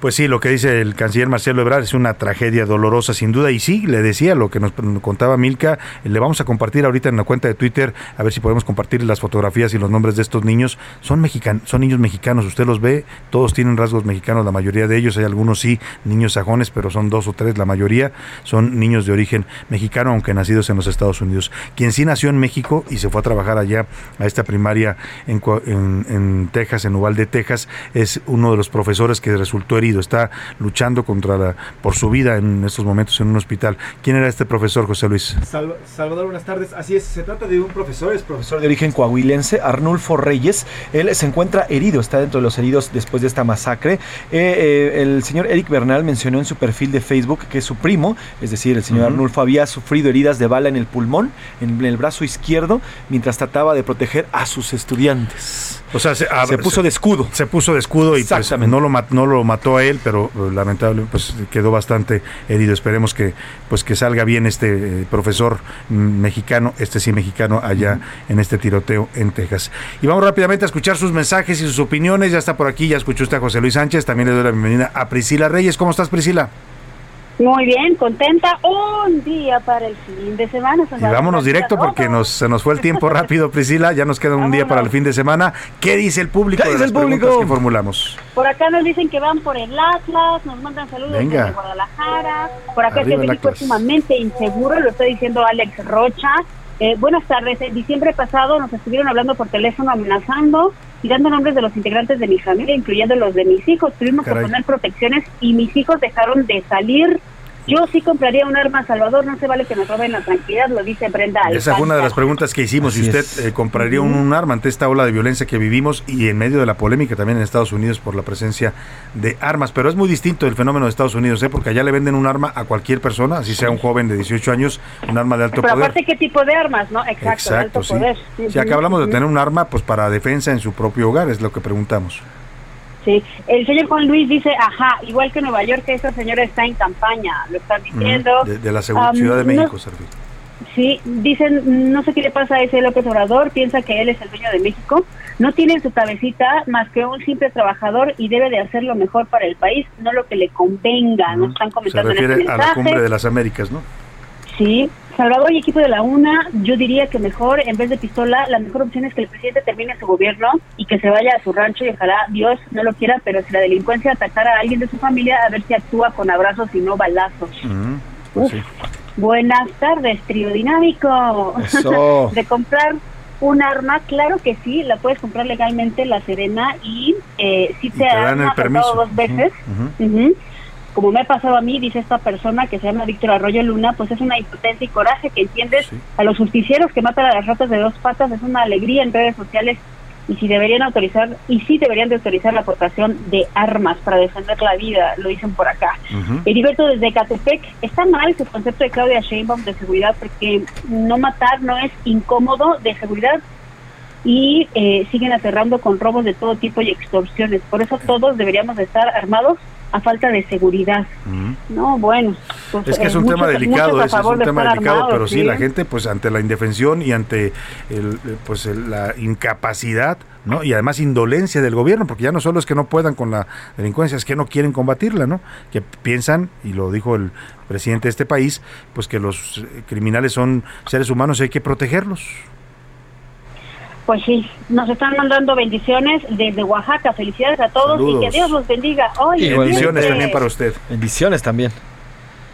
Pues sí, lo que dice el canciller Marcelo Ebrard es una tragedia dolorosa sin duda y sí, le decía lo que nos contaba Milka, le vamos a compartir ahorita en la cuenta de Twitter, a ver si podemos compartir las fotografías y los nombres de estos niños. Son mexicanos, son niños mexicanos, usted los ve, todos tienen rasgos mexicanos, la mayoría de ellos, hay algunos sí, niños sajones, pero son dos o tres, la mayoría son niños de origen mexicano, aunque nacidos en los Estados Unidos. Quien sí nació en México y se fue a trabajar allá a esta primaria en, en, en Texas, en Uvalde, Texas, es uno de los profesores que resultó herido, está luchando contra la, por su vida en estos momentos en un hospital. ¿Quién era este profesor, José Luis? Salva- Salvador, buenas tardes. Así es, se trata de un profesor, es profesor de origen coahuilense, Arnulfo Reyes. Él se encuentra herido, está dentro de los heridos después de esta masacre. Eh, eh, el señor Eric Bernal mencionó en su perfil de Facebook que su primo, es decir, el señor. Arnulfo, había sufrido heridas de bala en el pulmón, en el brazo izquierdo, mientras trataba de proteger a sus estudiantes. O sea, se, Se puso de escudo. Se puso de escudo y pues, no, lo, no lo mató a él, pero eh, lamentable, pues quedó bastante herido. Esperemos que pues que salga bien este eh, profesor mm, mexicano, este sí mexicano, allá en este tiroteo en Texas. Y vamos rápidamente a escuchar sus mensajes y sus opiniones. Ya está por aquí, ya escuchó usted a José Luis Sánchez. También le doy la bienvenida a Priscila Reyes. ¿Cómo estás, Priscila? Muy bien, contenta. Un día para el fin de semana. Y vámonos directo porque nos, se nos fue el tiempo rápido, Priscila. Ya nos queda un día para el fin de semana. ¿Qué dice el público ¿Qué de dice las el público? preguntas que formulamos? Por acá nos dicen que van por el Atlas, nos mandan saludos Venga. desde Guadalajara. Por acá Arriba que el México es Atlas. sumamente inseguro, lo está diciendo Alex Rocha. Eh, buenas tardes. En diciembre pasado nos estuvieron hablando por teléfono amenazando y dando nombres de los integrantes de mi familia, incluyendo los de mis hijos. Tuvimos Caray. que poner protecciones y mis hijos dejaron de salir. Yo sí compraría un arma a Salvador, no se vale que nos roben la tranquilidad, lo dice Brenda Esa fue una de las preguntas que hicimos. Si usted eh, compraría un, un arma ante esta ola de violencia que vivimos y en medio de la polémica también en Estados Unidos por la presencia de armas. Pero es muy distinto el fenómeno de Estados Unidos, ¿eh? porque allá le venden un arma a cualquier persona, así sea un joven de 18 años, un arma de alto Pero poder. aparte, ¿qué tipo de armas, no? Exacto, de alto sí. poder. Si acá hablamos de tener un arma, pues para defensa en su propio hogar, es lo que preguntamos. Sí, el señor Juan Luis dice, ajá, igual que Nueva York, esa señora está en campaña, lo están diciendo. De, de la Am, Ciudad de no- México, Sergio. Sí, dicen, no sé qué le pasa a ese López Obrador, piensa que él es el dueño de México, no tiene en su cabecita más que un simple trabajador y debe de hacer lo mejor para el país, no lo que le convenga, nos están Se comentando en este refiere a la cumbre de las Américas, ¿no? Sí, Salvador y equipo de la UNA, yo diría que mejor, en vez de pistola, la mejor opción es que el presidente termine su gobierno y que se vaya a su rancho y ojalá Dios no lo quiera, pero si la delincuencia atacara a alguien de su familia, a ver si actúa con abrazos y no balazos. Ujú, pues Uf. sí. Buenas tardes, trío dinámico. Eso. de comprar un arma, claro que sí, la puedes comprar legalmente en La Serena y eh, si te, te dan han el permiso. dos veces. Ujú. Como me ha pasado a mí, dice esta persona que se llama Víctor Arroyo Luna, pues es una impotencia y coraje que entiendes a los justicieros que matan a las ratas de dos patas, es una alegría en redes sociales y si deberían autorizar, y sí deberían de autorizar la aportación de armas para defender la vida, lo dicen por acá. Heriberto desde Catepec, está mal ese concepto de Claudia Sheinbaum de seguridad porque no matar no es incómodo de seguridad y eh, siguen aterrando con robos de todo tipo y extorsiones. Por eso todos deberíamos de estar armados a falta de seguridad. No, bueno. pues, Es que es un tema delicado, es un de tema delicado, armados, pero sí, la gente, pues ante la indefensión y ante el, pues el- la incapacidad, ¿no? Y además indolencia del gobierno, porque ya no solo es que no puedan con la delincuencia, es que no quieren combatirla, ¿no? Que piensan, y lo dijo el presidente de este país, pues que los eh, criminales son seres humanos y hay que protegerlos. Pues sí, nos están mandando bendiciones desde Oaxaca. Felicidades a todos y que Dios los bendiga. Oye, Bendiciones fíjate, también para usted. Bendiciones también.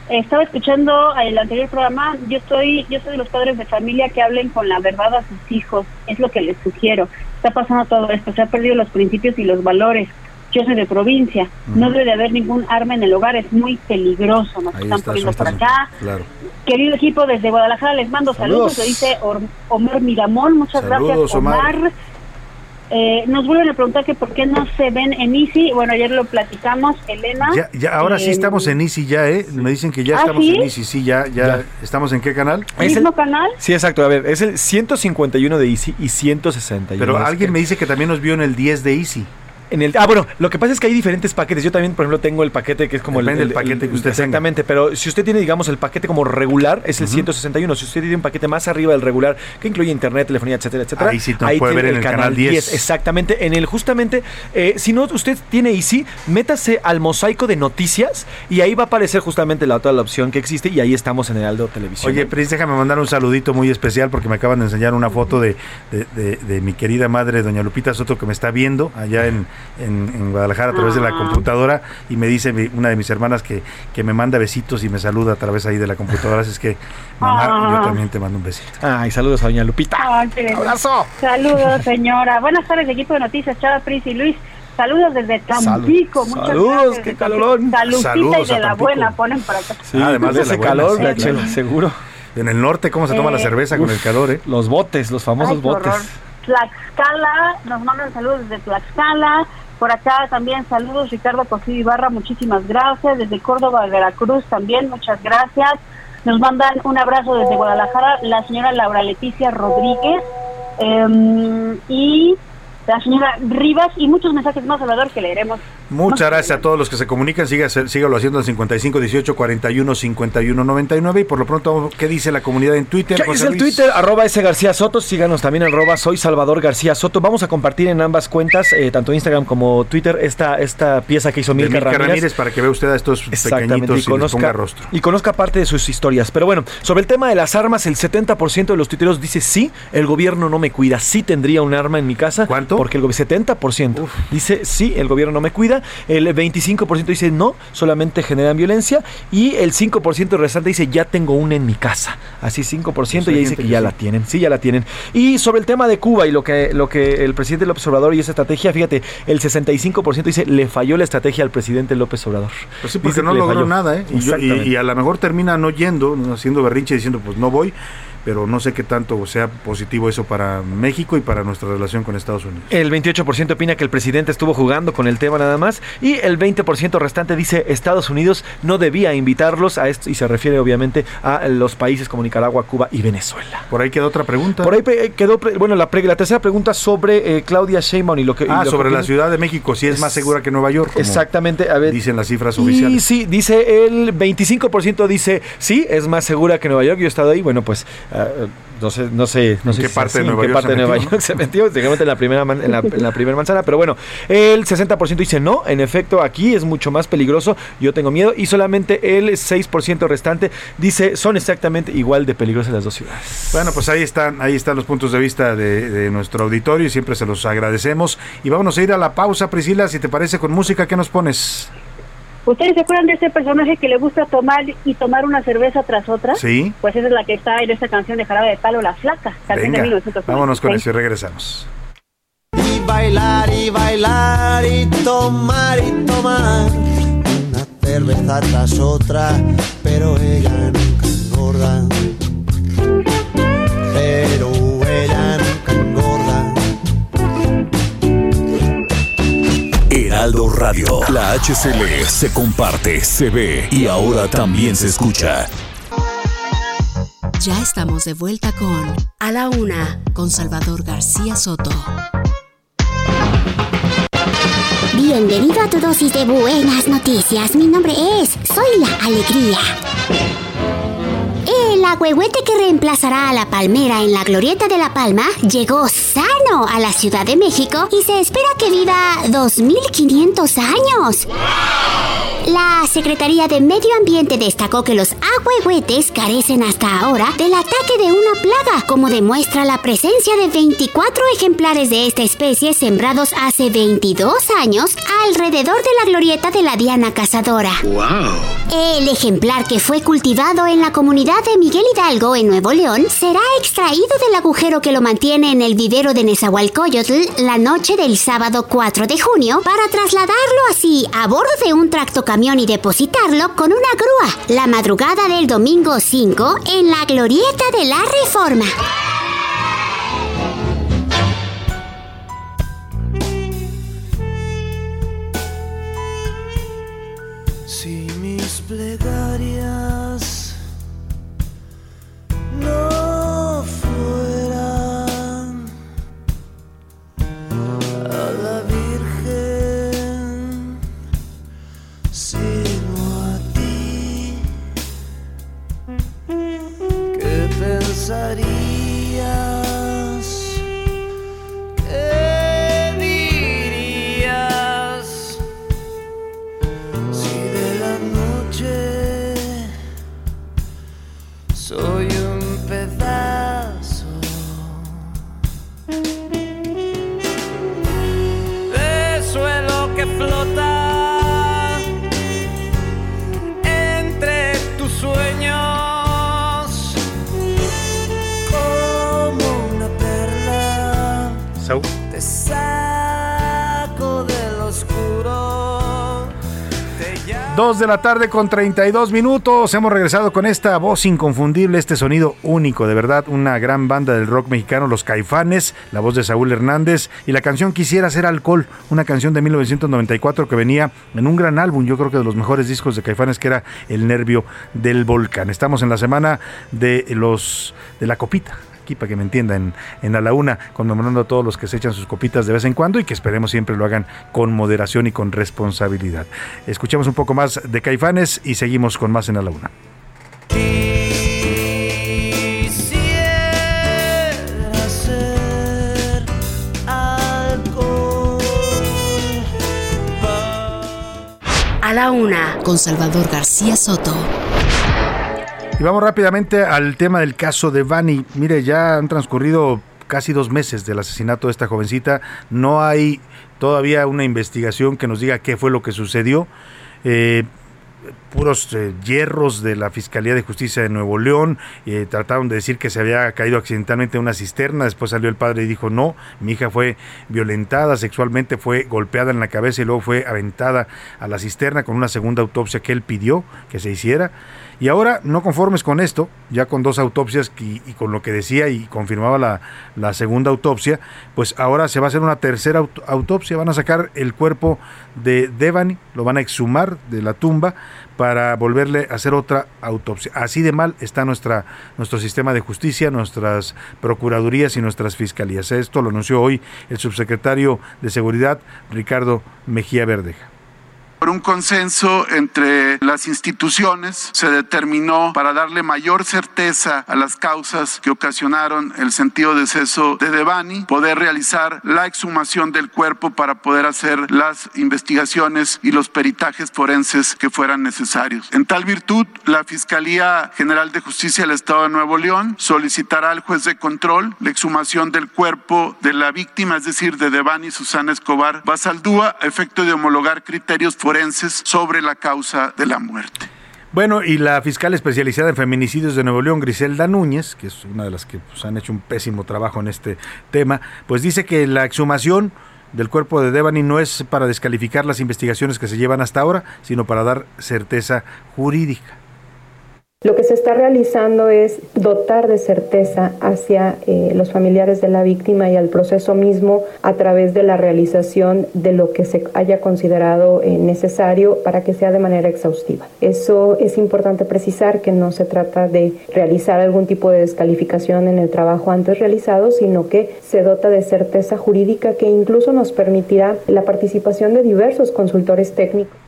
Estaba escuchando el anterior programa. Yo estoy, yo soy de los padres de familia que hablen con la verdad a sus hijos. Es lo que les sugiero. Está pasando todo esto. Se han perdido los principios y los valores. Yo soy de provincia. No debe de haber ningún arma en el hogar. Es muy peligroso. Nos Ahí están está, poniendo por acá. Claro. Querido equipo desde Guadalajara, les mando saludos. Saludos. Lo dice Or- Omar Miramón. Muchas Saludos, gracias, Omar. Omar. Eh, nos vuelven a preguntar que por qué no se ven en Easy. Bueno, ayer lo platicamos, Elena. Ya, ya, ahora sí Eh, estamos en Easy ya, ¿eh? Me dicen que ya ¿Ah, estamos sí? en Easy, sí, ya, ya, ¿Estamos en qué canal? ¿Mismo canal? Sí, exacto. A ver, es el 151 de Easy y 161. Pero alguien que- me dice que también nos vio en el 10 de Easy. En el, ah, bueno, lo que pasa es que hay diferentes paquetes. Yo también, por ejemplo, tengo el paquete que es como Depende el, del paquete que usted Exactamente, pero si usted tiene, digamos, el paquete como regular, es el 161. Si usted tiene un paquete más arriba del regular, que incluye internet, telefonía, etcétera, etcétera. Ahí sí nos puede ver en el canal 10. Exactamente. En el, justamente, eh, si no usted tiene Easy, métase al mosaico de noticias y ahí va a aparecer justamente la otra la opción que existe y ahí estamos en el Aldo Televisión. Oye, Pris, déjame mandar un saludito muy especial porque me acaban de enseñar una foto de, de- de- de mi querida madre, doña Lupita Soto, que me está viendo allá en, en- en Guadalajara a través de la Ah. computadora y me dice mi- una de mis hermanas que, que me manda besitos y me saluda a través ahí de la computadora. Así es que, mamá, Ah. yo también te mando un besito. Ay, saludos a doña Lupita. Qué lindo. Saludos, señora. Buenas tardes, equipo de noticias, Chava, Pris y Luis. Saludos desde Tampico. Muchas Saludos, gracias. qué calorón. Saludcita Saludos y a de la Tampico. buena ponen para acá. Sí, además de ese buena, calor, sí, la claro. chela, seguro. En el norte, ¿cómo se toma la Eh, cerveza con el calor, eh? Los botes, los famosos Ay, botes. horror. Tlaxcala, nos mandan saludos desde Tlaxcala. Por acá también saludos, Ricardo Cosío Ibarra, muchísimas gracias. Desde Córdoba, Veracruz también, muchas gracias. Nos mandan un abrazo desde Guadalajara la señora Laura Leticia Rodríguez em, y la señora Rivas y muchos mensajes más, Salvador, que leeremos. Muchas gracias a todos los que se comunican. Siga, sígalo haciendo al 55 18 41 51 99. Y por lo pronto, ¿qué dice la comunidad en Twitter? ¿Qué José es el Luis? Twitter? Arroba S García Soto. Síganos también arroba soy Salvador García Soto. Vamos a compartir en ambas cuentas, eh, tanto Instagram como Twitter, esta, esta pieza que hizo Milka Milka Ramírez. Ramírez para que vea usted a estos pequeñitos y y, les ponga conozca, rostro. y conozca parte de sus historias. Pero bueno, sobre el tema de las armas, el 70% de los tuiteros dice sí, el gobierno no me cuida, sí tendría un arma en mi casa. ¿Cuánto? Porque el go- 70% dice sí, el gobierno no me cuida, el 25% dice no, solamente generan violencia y el 5% restante dice ya tengo una en mi casa. Así 5% Pues ya dice que que ya sí. la tienen, sí, ya la tienen. Y sobre el tema de Cuba y lo que, lo que el presidente López Obrador y esa estrategia, fíjate, el 65% dice le falló la estrategia al presidente López Obrador. Pues sí, porque Dice no logró falló. nada, ¿eh? Y, y- y a lo mejor termina no yendo, haciendo berrinche diciendo, pues no voy, pero no sé qué tanto sea positivo eso para México y para nuestra relación con Estados Unidos. El 28% opina que el presidente estuvo jugando con el tema nada más y el 20% restante dice Estados Unidos no debía invitarlos a esto y se refiere obviamente a los países como Nicaragua, Cuba y Venezuela. Por ahí quedó otra pregunta. Por ahí pe- quedó, bueno, la, pre- la tercera pregunta sobre eh, Claudia Sheinbaum y lo que... Ah, lo que sobre la Ciudad de México, si es, más segura que Nueva York. como Exactamente, a ver. Dicen las cifras Y oficiales. sí, dice el 25% dice sí, es más segura que Nueva York. Yo he estado ahí, bueno, pues ah, no sé, no sé, no ¿En sé qué si parte de Nueva qué York parte se de Nueva metió, York se metió, seguramente en la primera man- en la, en la primera manzana, pero bueno, el 60% dice no, en efecto aquí es mucho más peligroso, yo tengo miedo y solamente el 6% restante dice son exactamente igual de peligrosas las dos ciudades. Bueno, pues ahí están, ahí están los puntos de vista de, de nuestro auditorio y siempre se los agradecemos. Y vámonos a ir a la pausa, Priscila, si te parece con música, ¿qué nos pones? ¿Ustedes se acuerdan de ese personaje que le gusta tomar y tomar una cerveza tras otra? Sí. Pues esa es la que está en esta canción de Jarabe de Palo, La Flaca, canción de Venga, 1996. vámonos con eso y regresamos. Y bailar y bailar y tomar y tomar una cerveza tras otra, pero ella nunca engorda. Heraldo Radio. La HCL se comparte, se ve y ahora también se escucha. Ya estamos de vuelta con A la Una con Salvador García Soto. Bienvenido a tu dosis de buenas noticias. Mi nombre es Soy la Alegría. El agüehuete que reemplazará a la palmera en la glorieta de La Palma llegó sano a la Ciudad de México y se espera que viva 2500 años. La Secretaría de Medio Ambiente destacó que los agüehuetes carecen hasta ahora del ataque de una plaga, como demuestra la presencia de 24 ejemplares de esta especie sembrados hace 22 años alrededor de la glorieta de la Diana Cazadora. El ejemplar que fue cultivado en la comunidad de Miguel Hidalgo en Nuevo León será extraído del agujero que lo mantiene en el vivero de Nezahualcóyotl la noche del sábado 4 de junio para trasladarlo así a bordo de un tractocamión y depositarlo con una grúa la madrugada del domingo 5 en la glorieta de la Reforma. de la tarde con 32 minutos. Hemos regresado con esta voz inconfundible, este sonido único, de verdad, una gran banda del rock mexicano, Los Caifanes, la voz de Saúl Hernández y la canción Quisiera ser alcohol, una canción de 1994 que venía en un gran álbum, yo creo que de los mejores discos de Caifanes que era El nervio del volcán. Estamos en la semana de los de la copita, Aquí para que me entiendan, en, A la Una, conmemorando a todos los que se echan sus copitas de vez en cuando y que esperemos siempre lo hagan con moderación y con responsabilidad. Escuchemos un poco más de Caifanes y seguimos con más en A la Una. A la una, con Salvador García Soto. Y vamos rápidamente al tema del caso de Vani. Mire, ya han transcurrido casi dos meses del asesinato de esta jovencita. No hay todavía una investigación que nos diga qué fue lo que sucedió. Eh, puros eh, hierros de la Fiscalía de Justicia de Nuevo León. eh, trataron de decir que se había caído accidentalmente en una cisterna. Después salió el padre y dijo, no, mi hija fue violentada sexualmente, fue golpeada en la cabeza y luego fue aventada a la cisterna con una segunda autopsia que él pidió que se hiciera. Y ahora, no conformes con esto, ya con dos autopsias y, con lo que decía y confirmaba la, segunda autopsia, pues ahora se va a hacer una tercera aut- autopsia. Van a sacar el cuerpo de Devani, lo van a exhumar de la tumba para volverle a hacer otra autopsia. Así de mal está nuestra, nuestro sistema de justicia, nuestras procuradurías y nuestras fiscalías. Esto lo anunció hoy el subsecretario de Seguridad, Ricardo Mejía Verdeja. Por un consenso entre las instituciones se determinó para darle mayor certeza a las causas que ocasionaron el sentido deceso de Devani, poder realizar la exhumación del cuerpo para poder hacer las investigaciones y los peritajes forenses que fueran necesarios. En tal virtud, la Fiscalía General de Justicia del Estado de Nuevo León solicitará al juez de control la exhumación del cuerpo de la víctima, es decir, de Devani Susana Escobar Basaldúa, a efecto de homologar criterios forenses sobre la causa de la muerte. Bueno, y la fiscal especializada en feminicidios de Nuevo León, Griselda Núñez, que es una de las que pues, han hecho un pésimo trabajo en este tema, pues dice que la exhumación del cuerpo de Devani no es para descalificar las investigaciones que se llevan hasta ahora, sino para dar certeza jurídica. Lo que se está realizando es dotar de certeza hacia eh, los familiares de la víctima y al proceso mismo a través de la realización de lo que se haya considerado eh, necesario para que sea de manera exhaustiva. Eso es importante precisar que no se trata de realizar algún tipo de descalificación en el trabajo antes realizado, sino que se dota de certeza jurídica que incluso nos permitirá la participación de diversos consultores técnicos.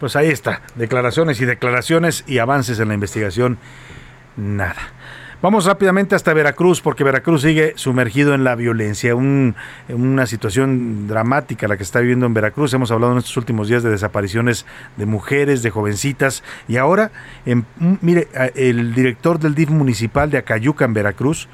Pues ahí está, declaraciones y declaraciones y avances en la investigación, nada. Vamos rápidamente hasta Veracruz, porque Veracruz sigue sumergido en la violencia, un- una situación dramática la que está viviendo en Veracruz. Hemos hablado en estos últimos días de desapariciones de mujeres, de jovencitas, y ahora, en- mire, el director del DIF municipal de Acayuca, en Veracruz,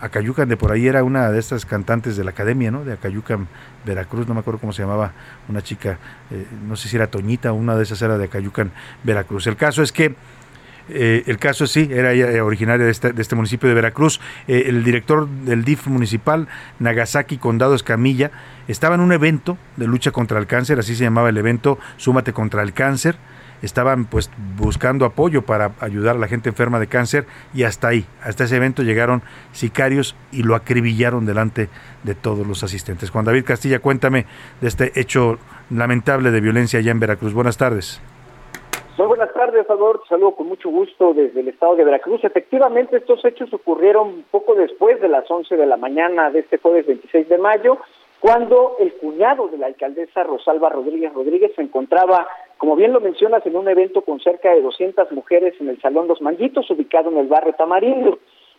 Acayucan de por ahí era una de estas cantantes de la academia, ¿no? De Acayucan, Veracruz, no me acuerdo cómo se llamaba, una chica, eh, no sé si era Toñita, una de esas era de Acayucan, Veracruz. El caso es que, eh, el caso sí, era ella eh, originaria de este, de este municipio de Veracruz. El director del DIF municipal, Nagasaki Condado Escamilla, estaba en un evento de lucha contra el cáncer, así se llamaba el evento, Súmate contra el cáncer estaban pues buscando apoyo para ayudar a la gente enferma de cáncer y hasta ahí, hasta ese evento llegaron sicarios y lo acribillaron delante de todos los asistentes. Juan David Castilla, cuéntame de este hecho lamentable de violencia allá en Veracruz. Buenas tardes. Muy buenas tardes, Salvador. Te saludo con mucho gusto desde el estado de Veracruz. Efectivamente, estos hechos ocurrieron poco después de las 11 de la mañana de este jueves 26 de mayo, cuando el cuñado de la alcaldesa Rosalba Rodríguez Rodríguez se encontraba, como bien lo mencionas, en un evento con cerca de 200 mujeres en el Salón Los Manguitos, ubicado en el barrio Tamarindo.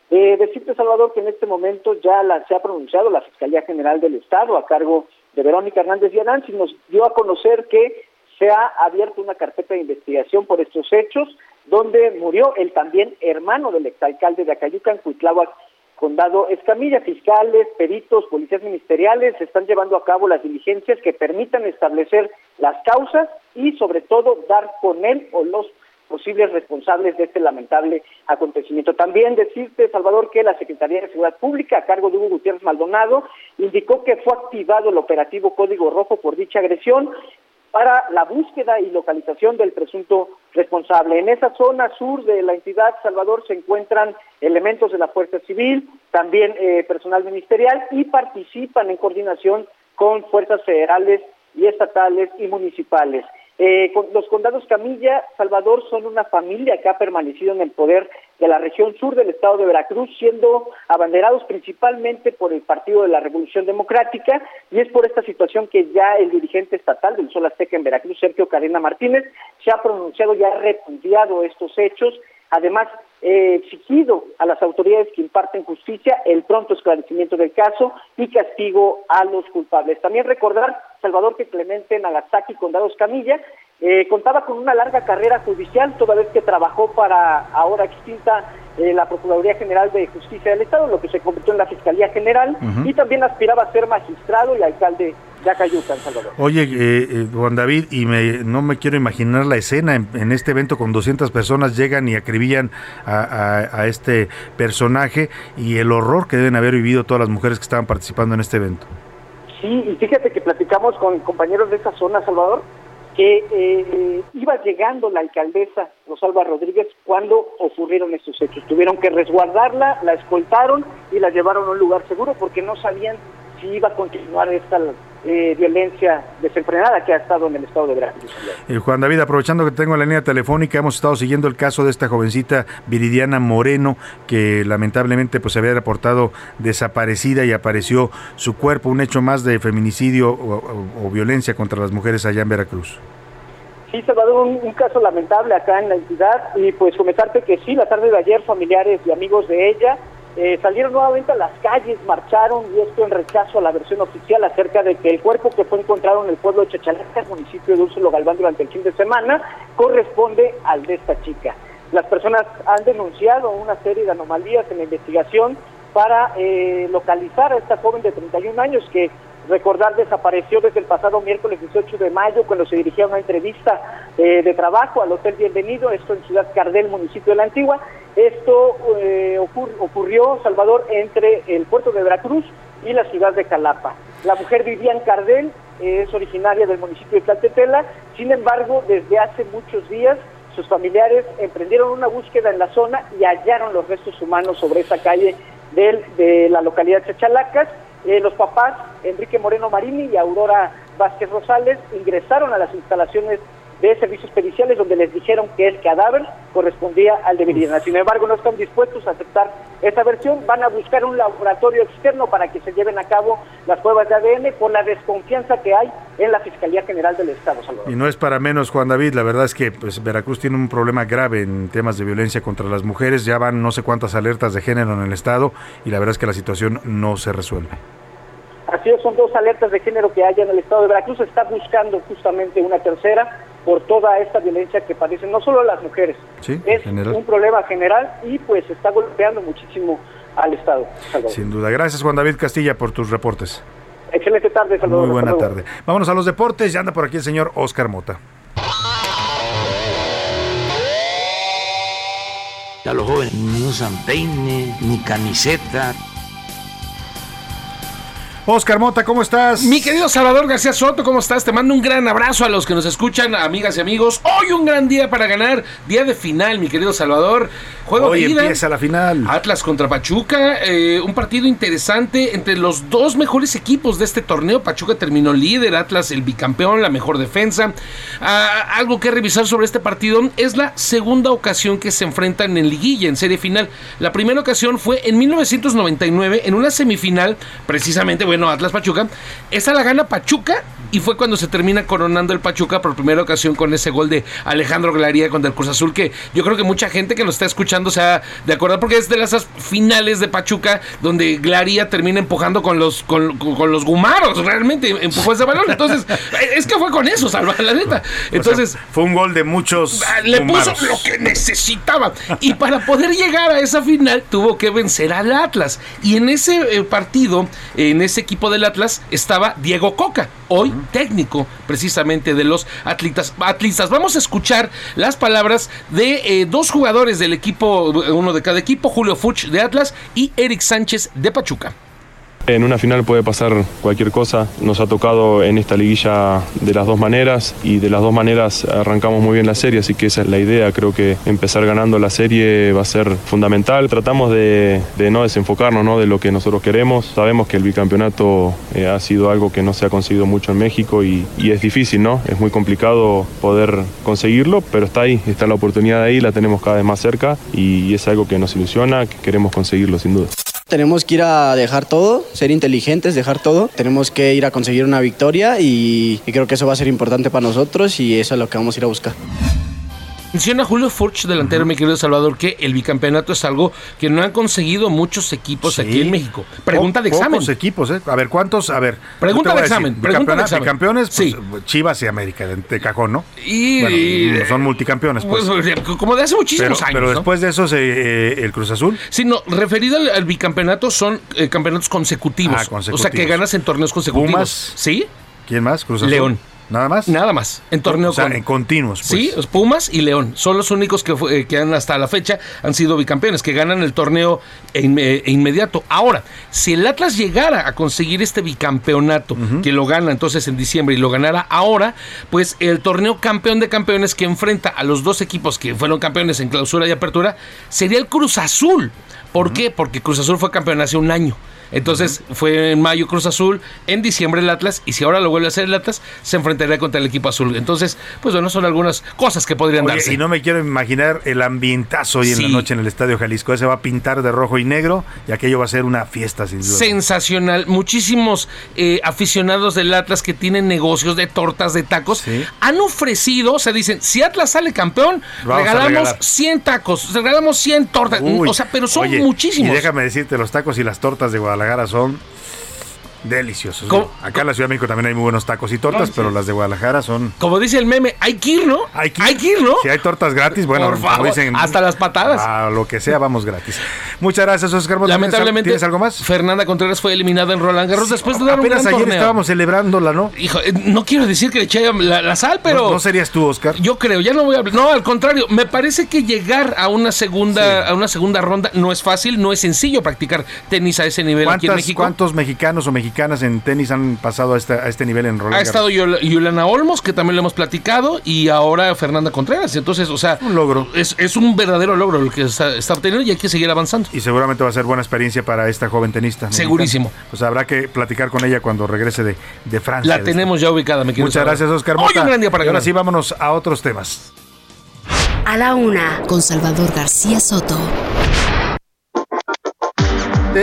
Eh, decirte, Salvador, que en este momento ya la- se ha pronunciado la Fiscalía General del Estado a cargo de Verónica Hernández y Aránz y nos dio a conocer que se ha abierto una carpeta de investigación por estos hechos, donde murió el también hermano del exalcalde de Acayucan, Cuitláhuac, Condado Escamilla. Fiscales, peritos, policías ministeriales están llevando a cabo las diligencias que permitan establecer las causas y, sobre todo, dar con él o los posibles responsables de este lamentable acontecimiento. También decirte, Salvador, que la Secretaría de Seguridad Pública, a cargo de Hugo Gutiérrez Maldonado, indicó que fue activado el operativo Código Rojo por dicha agresión para la búsqueda y localización del presunto responsable. En esa zona sur de la entidad Salvador se encuentran elementos de la Fuerza Civil, también eh, personal ministerial y participan en coordinación con fuerzas federales y estatales y municipales. Eh, con- los condados Camilla, Salvador son una familia que ha permanecido en el poder de la región sur del estado de Veracruz, siendo abanderados principalmente por el Partido de la Revolución Democrática, y es por esta situación que ya el dirigente estatal del Sol Azteca en Veracruz, Sergio Cadena Martínez, se ha pronunciado y ha repudiado estos hechos, además eh, exigido a las autoridades que imparten justicia el pronto esclarecimiento del caso y castigo a los culpables. También recordar, Salvador, que Clemente Nagasaki Condado Camilla eh, contaba con una larga carrera judicial, toda vez que trabajó para ahora extinta eh, la Procuraduría General de Justicia del Estado, lo que se convirtió en la Fiscalía General, y también aspiraba a ser magistrado y alcalde de Acayucan, Salvador. Oye, eh, eh, Juan David, y me, no me quiero imaginar la escena en, en este evento con 200 personas llegan y acribillan a, a- a este personaje y el horror que deben haber vivido todas las mujeres que estaban participando en este evento. Sí, y fíjate que platicamos con compañeros de esa zona, Salvador, que eh, iba llegando la alcaldesa Rosalba Rodríguez cuando ocurrieron estos hechos. Tuvieron que resguardarla, la escoltaron y la llevaron a un lugar seguro porque no sabían si iba a continuar esta eh, violencia desenfrenada que ha estado en el estado de Veracruz. Eh, Juan David, aprovechando que tengo la línea telefónica, hemos estado siguiendo el caso de esta jovencita Viridiana Moreno, que lamentablemente pues se había reportado desaparecida y apareció su cuerpo, un hecho más de feminicidio o, o- o violencia contra las mujeres allá en Veracruz. Sí, Salvador, un, un caso lamentable acá en la entidad y pues comentarte que sí, la tarde de ayer familiares y amigos de ella eh, salieron nuevamente a las calles, marcharon y esto en rechazo a la versión oficial acerca de que el cuerpo que fue encontrado en el pueblo de Chachalaca, municipio de Úrsula Galván durante el fin de semana, corresponde al de esta chica. Las personas han denunciado una serie de anomalías en la investigación para eh, localizar a esta joven de 31 años que recordar desapareció desde el pasado miércoles 18 de mayo cuando se dirigía a una entrevista eh, de trabajo al Hotel Bienvenido, esto en Ciudad Cardel, municipio de la Antigua. Esto eh, ocur- ocurrió, Salvador, entre el puerto de Veracruz y la ciudad de Calapa. La mujer vivía en Cardel, eh, es originaria del municipio de Tlaltetela, sin embargo, desde hace muchos días sus familiares emprendieron una búsqueda en la zona y hallaron los restos humanos sobre esa calle del- de la localidad de Chachalacas. Eh, los papás, Enrique Moreno Marini y Aurora Vázquez Rosales, ingresaron a las instalaciones de servicios periciales donde les dijeron que el cadáver correspondía al de Viridiana. Sin embargo, no están dispuestos a aceptar esa versión. Van a buscar un laboratorio externo para que se lleven a cabo las pruebas de ADN por la desconfianza que hay en la Fiscalía General del Estado. Salvador. Y no es para menos, Juan David, la verdad es que pues, Veracruz tiene un problema grave en temas de violencia contra las mujeres, ya van no sé cuántas alertas de género en el Estado y la verdad es que la situación no se resuelve. Así es, son dos alertas de género que hay en el estado de Veracruz. Está buscando justamente una tercera por toda esta violencia que padecen no solo las mujeres, Sí, es general. un problema general y pues está golpeando muchísimo al estado. Salvador. Sin duda. Gracias, Juan David Castilla, por tus reportes. Excelente tarde, Salvador. Muy buena tarde. Vámonos a los deportes. Ya anda por aquí el señor Oscar Mota. Ya los jóvenes ni usan peine, ni camiseta. Oscar Mota, ¿cómo estás? Mi querido Salvador García Soto, ¿cómo estás? Te mando un gran abrazo a los que nos escuchan, amigas y amigos. Hoy un gran día para ganar, día de final, mi querido Salvador. Juego Hoy de ida. empieza la final. Atlas contra Pachuca, eh, un partido interesante entre los dos mejores equipos de este torneo. Pachuca terminó líder, Atlas el bicampeón, la mejor defensa. Ah, algo que revisar sobre este partido es la segunda ocasión que se enfrentan en liguilla, en serie final. La primera ocasión fue en 1999, en una semifinal, precisamente, bueno, Atlas Pachuca. Esa la gana Pachuca y fue cuando se termina coronando el Pachuca por primera ocasión con ese gol de Alejandro Glaría contra el Cruz Azul, que yo creo que mucha gente que nos está escuchando se ha de acordar porque es de las finales de Pachuca donde Glaría termina empujando con los con, con- con los gumaros, realmente empujó ese balón. Entonces, es que fue con eso, Salva, la neta. Entonces, O sea, fue un gol de muchos. Ah, le puso lo que necesitaba. Y para poder llegar a esa final tuvo que vencer al Atlas. Y en ese eh, partido, en ese equipo del Atlas, estaba Diego Coca, hoy técnico precisamente de los atletas. atlistas. Vamos a escuchar las palabras de eh, dos jugadores del equipo, uno de cada equipo, Julio Fuch de Atlas y Eric Sánchez de Pachuca. En una final puede pasar cualquier cosa. Nos ha tocado en esta liguilla de las dos maneras y de las dos maneras arrancamos muy bien la serie, así que esa es la idea. Creo que empezar ganando la serie va a ser fundamental. Tratamos de, no desenfocarnos ¿no? de lo que nosotros queremos. Sabemos que el bicampeonato eh, ha sido algo que no se ha conseguido mucho en México y, y es difícil, ¿no? Es muy complicado poder conseguirlo, pero está ahí, está la oportunidad ahí, la tenemos cada vez más cerca y, y es algo que nos ilusiona, que queremos conseguirlo sin duda. Tenemos que ir a dejar todo, ser inteligentes, dejar todo. Tenemos que ir a conseguir una victoria y, creo que eso va a ser importante para nosotros y eso es lo que vamos a ir a buscar. Menciona Julio Furch, delantero, mi querido Salvador, que el bicampeonato es algo que no han conseguido muchos equipos aquí en México. Pregunta de examen. Pocos equipos, ¿eh? A ver, ¿cuántos? A ver. Pregunta de examen, pregunta de bicampeona- examen. Bicampeones, pues, Chivas y América, de, de cajón, ¿no? Y, Bueno, son multicampeones, pues. Pues, como de hace muchísimos pero, años. Pero ¿no? después de eso, eh, el Cruz Azul. Sí, no, referido al, al bicampeonato son eh, campeonatos consecutivos. Ah, consecutivos. O sea, que ganas en torneos consecutivos. Pumas. ¿Sí? ¿Quién más? Cruz Azul. León. ¿Nada más? Nada más. En torneo O sea, con- en continuos. Pues. Sí, los Pumas y León. Son los únicos que, eh, que han hasta la fecha han sido bicampeones, que ganan el torneo e inme- e inmediato. Ahora, si el Atlas llegara a conseguir este bicampeonato, que lo gana entonces en diciembre y lo ganara ahora, pues el torneo campeón de campeones que enfrenta a los dos equipos que fueron campeones en clausura y apertura, sería el Cruz Azul. ¿Por qué? Porque Cruz Azul fue campeón hace un año. Entonces fue en mayo Cruz Azul, en diciembre el Atlas, y si ahora lo vuelve a hacer el Atlas, se enfrentaría contra el equipo azul. Entonces, pues bueno, son algunas cosas que podrían Oye, darse. y no me quiero imaginar el ambientazo hoy en la noche en el Estadio Jalisco. Ese va a pintar de rojo y negro y aquello va a ser una fiesta, sin duda. Sensacional. Muchísimos eh, aficionados del Atlas que tienen negocios de tortas, de tacos, han ofrecido, o sea, dicen, si Atlas sale campeón, Vamos regalamos regalar. 100 tacos, regalamos 100 tortas. Uy, o sea, pero son oye, muchísimos. Y déjame decirte, los tacos y las tortas de Guadalajara son deliciosos. ¿Cómo? Acá en la Ciudad de México también hay muy buenos tacos y tortas, No, sí. pero las de Guadalajara son... Como dice el meme, hay que ir, ¿no? Hay que ir, ¿no? Si hay tortas gratis, bueno, Por como favor, dicen, hasta las patadas. A lo que sea, vamos gratis. Muchas gracias, Oscar Mota. ¿Tienes- Lamentablemente, ¿Tienes algo más? Fernanda Contreras fue eliminada en Roland Garros después de dar un Apenas gran ayer torneo. estábamos celebrándola, ¿no? Hijo, eh, no quiero decir que le eché la, la sal, pero. No, no serías tú, Oscar. Yo creo, ya no voy a hablar. No, al contrario, me parece que llegar a una segunda, a una segunda ronda no es fácil, no es sencillo practicar tenis a ese nivel aquí en ¿Cuántas- México. ¿Cuántos mexicanos o mexicanas en tenis han pasado a este, a este nivel en Roland Ha estado Yol- Yolanda Olmos, que también lo hemos platicado, y ahora Fernanda Contreras. Entonces, o sea, un logro. Es, es un verdadero logro lo que está, está obteniendo y hay que seguir avanzando. Y seguramente va a ser buena experiencia para esta joven tenista. mexicana. Segurísimo. Pues habrá que platicar con ella cuando regrese de, de Francia. La tenemos ya ubicada, me quiero Muchas saber. gracias, Oscar Hoy Mota. un gran día para y ahora sí, vámonos a otros temas. A la una, con Salvador García Soto.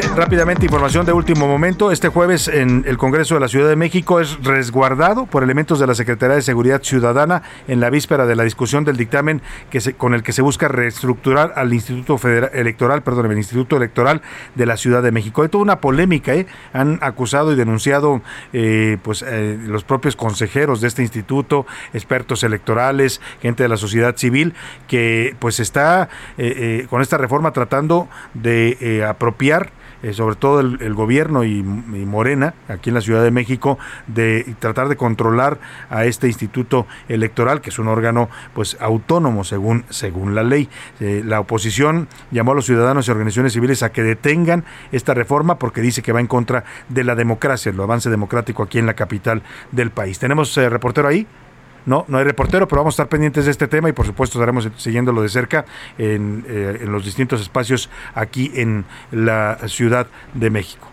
Rápidamente, información de último momento. Este jueves en el Congreso de la Ciudad de México es resguardado por elementos de la Secretaría de Seguridad Ciudadana en la víspera de la discusión del dictamen que se- con el que se busca reestructurar al Instituto Federal Electoral, perdón, el Instituto Electoral de la Ciudad de México. Hay toda una polémica, ¿eh? Han acusado y denunciado eh, pues eh, los propios consejeros de este instituto, expertos electorales, gente de la sociedad civil, que pues está eh, con esta reforma tratando de apropiar eh, sobre todo el, gobierno y, y Morena, aquí en la Ciudad de México, de tratar de controlar a este instituto electoral, que es un órgano pues autónomo según, según la ley. Eh, la oposición llamó a los ciudadanos y organizaciones civiles a que detengan esta reforma porque dice que va en contra de la democracia, el avance democrático aquí en la capital del país. ¿Tenemos eh, reportero ahí? No, no hay reportero, pero vamos a estar pendientes de este tema y por supuesto estaremos siguiéndolo de cerca en, eh, en los distintos espacios aquí en la Ciudad de México.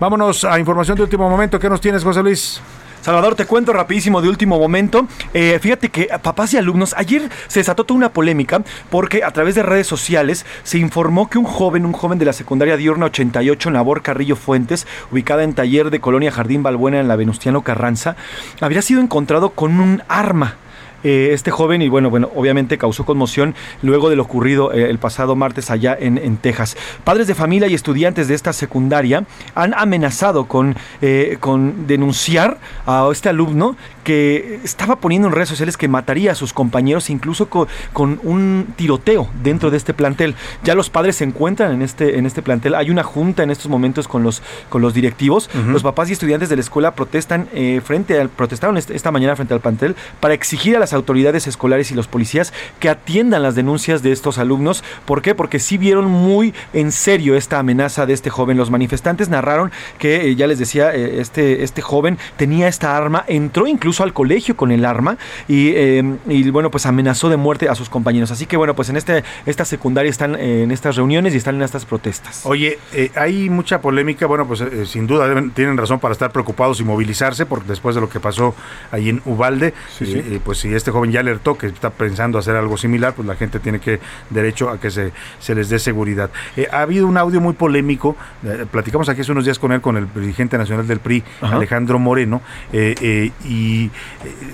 Vámonos a información de último momento. ¿Qué nos tienes, José Luis? Salvador, te cuento rapidísimo de último momento. Eh, fíjate que papás y alumnos, ayer se desató toda una polémica porque a través de redes sociales se informó que un joven, un joven de la secundaria diurna 88, Nabor Carrillo Fuentes, ubicada en taller de Colonia Jardín Balbuena en la Venustiano Carranza, habría sido encontrado con un arma. Eh, este joven y bueno, bueno, obviamente causó conmoción luego de lo ocurrido eh, el pasado martes allá en, en Texas. Padres de familia y estudiantes de esta secundaria han amenazado con, eh, con denunciar a este alumno que estaba poniendo en redes sociales que mataría a sus compañeros incluso co- con, un tiroteo dentro de este plantel. Ya los padres se encuentran en este, en este plantel. Hay una junta en estos momentos con los, con los directivos. Los papás y estudiantes de la escuela protestan frente al, protestaron esta mañana frente al plantel para exigir a las autoridades escolares y los policías que atiendan las denuncias de estos alumnos. ¿Por qué? Porque sí vieron muy en serio esta amenaza de este joven. Los manifestantes narraron que, eh, ya les decía, eh, este, este joven tenía esta arma, entró incluso al colegio con el arma y, eh, y, bueno, pues amenazó de muerte a sus compañeros. Así que bueno, pues en este, esta secundaria están eh, en estas reuniones y están en estas protestas. Oye, eh, hay mucha polémica, bueno, pues eh, sin duda deben- tienen razón para estar preocupados y movilizarse, porque después de lo que pasó ahí en Ubalde, Sí, eh, sí. eh, pues si este joven ya alertó que está pensando hacer algo similar, pues la gente tiene que derecho a que se, se les dé seguridad. Eh, ha habido un audio muy polémico, eh, platicamos aquí hace unos días con él, con el dirigente nacional del PRI, Ajá. Alejandro Moreno, eh, y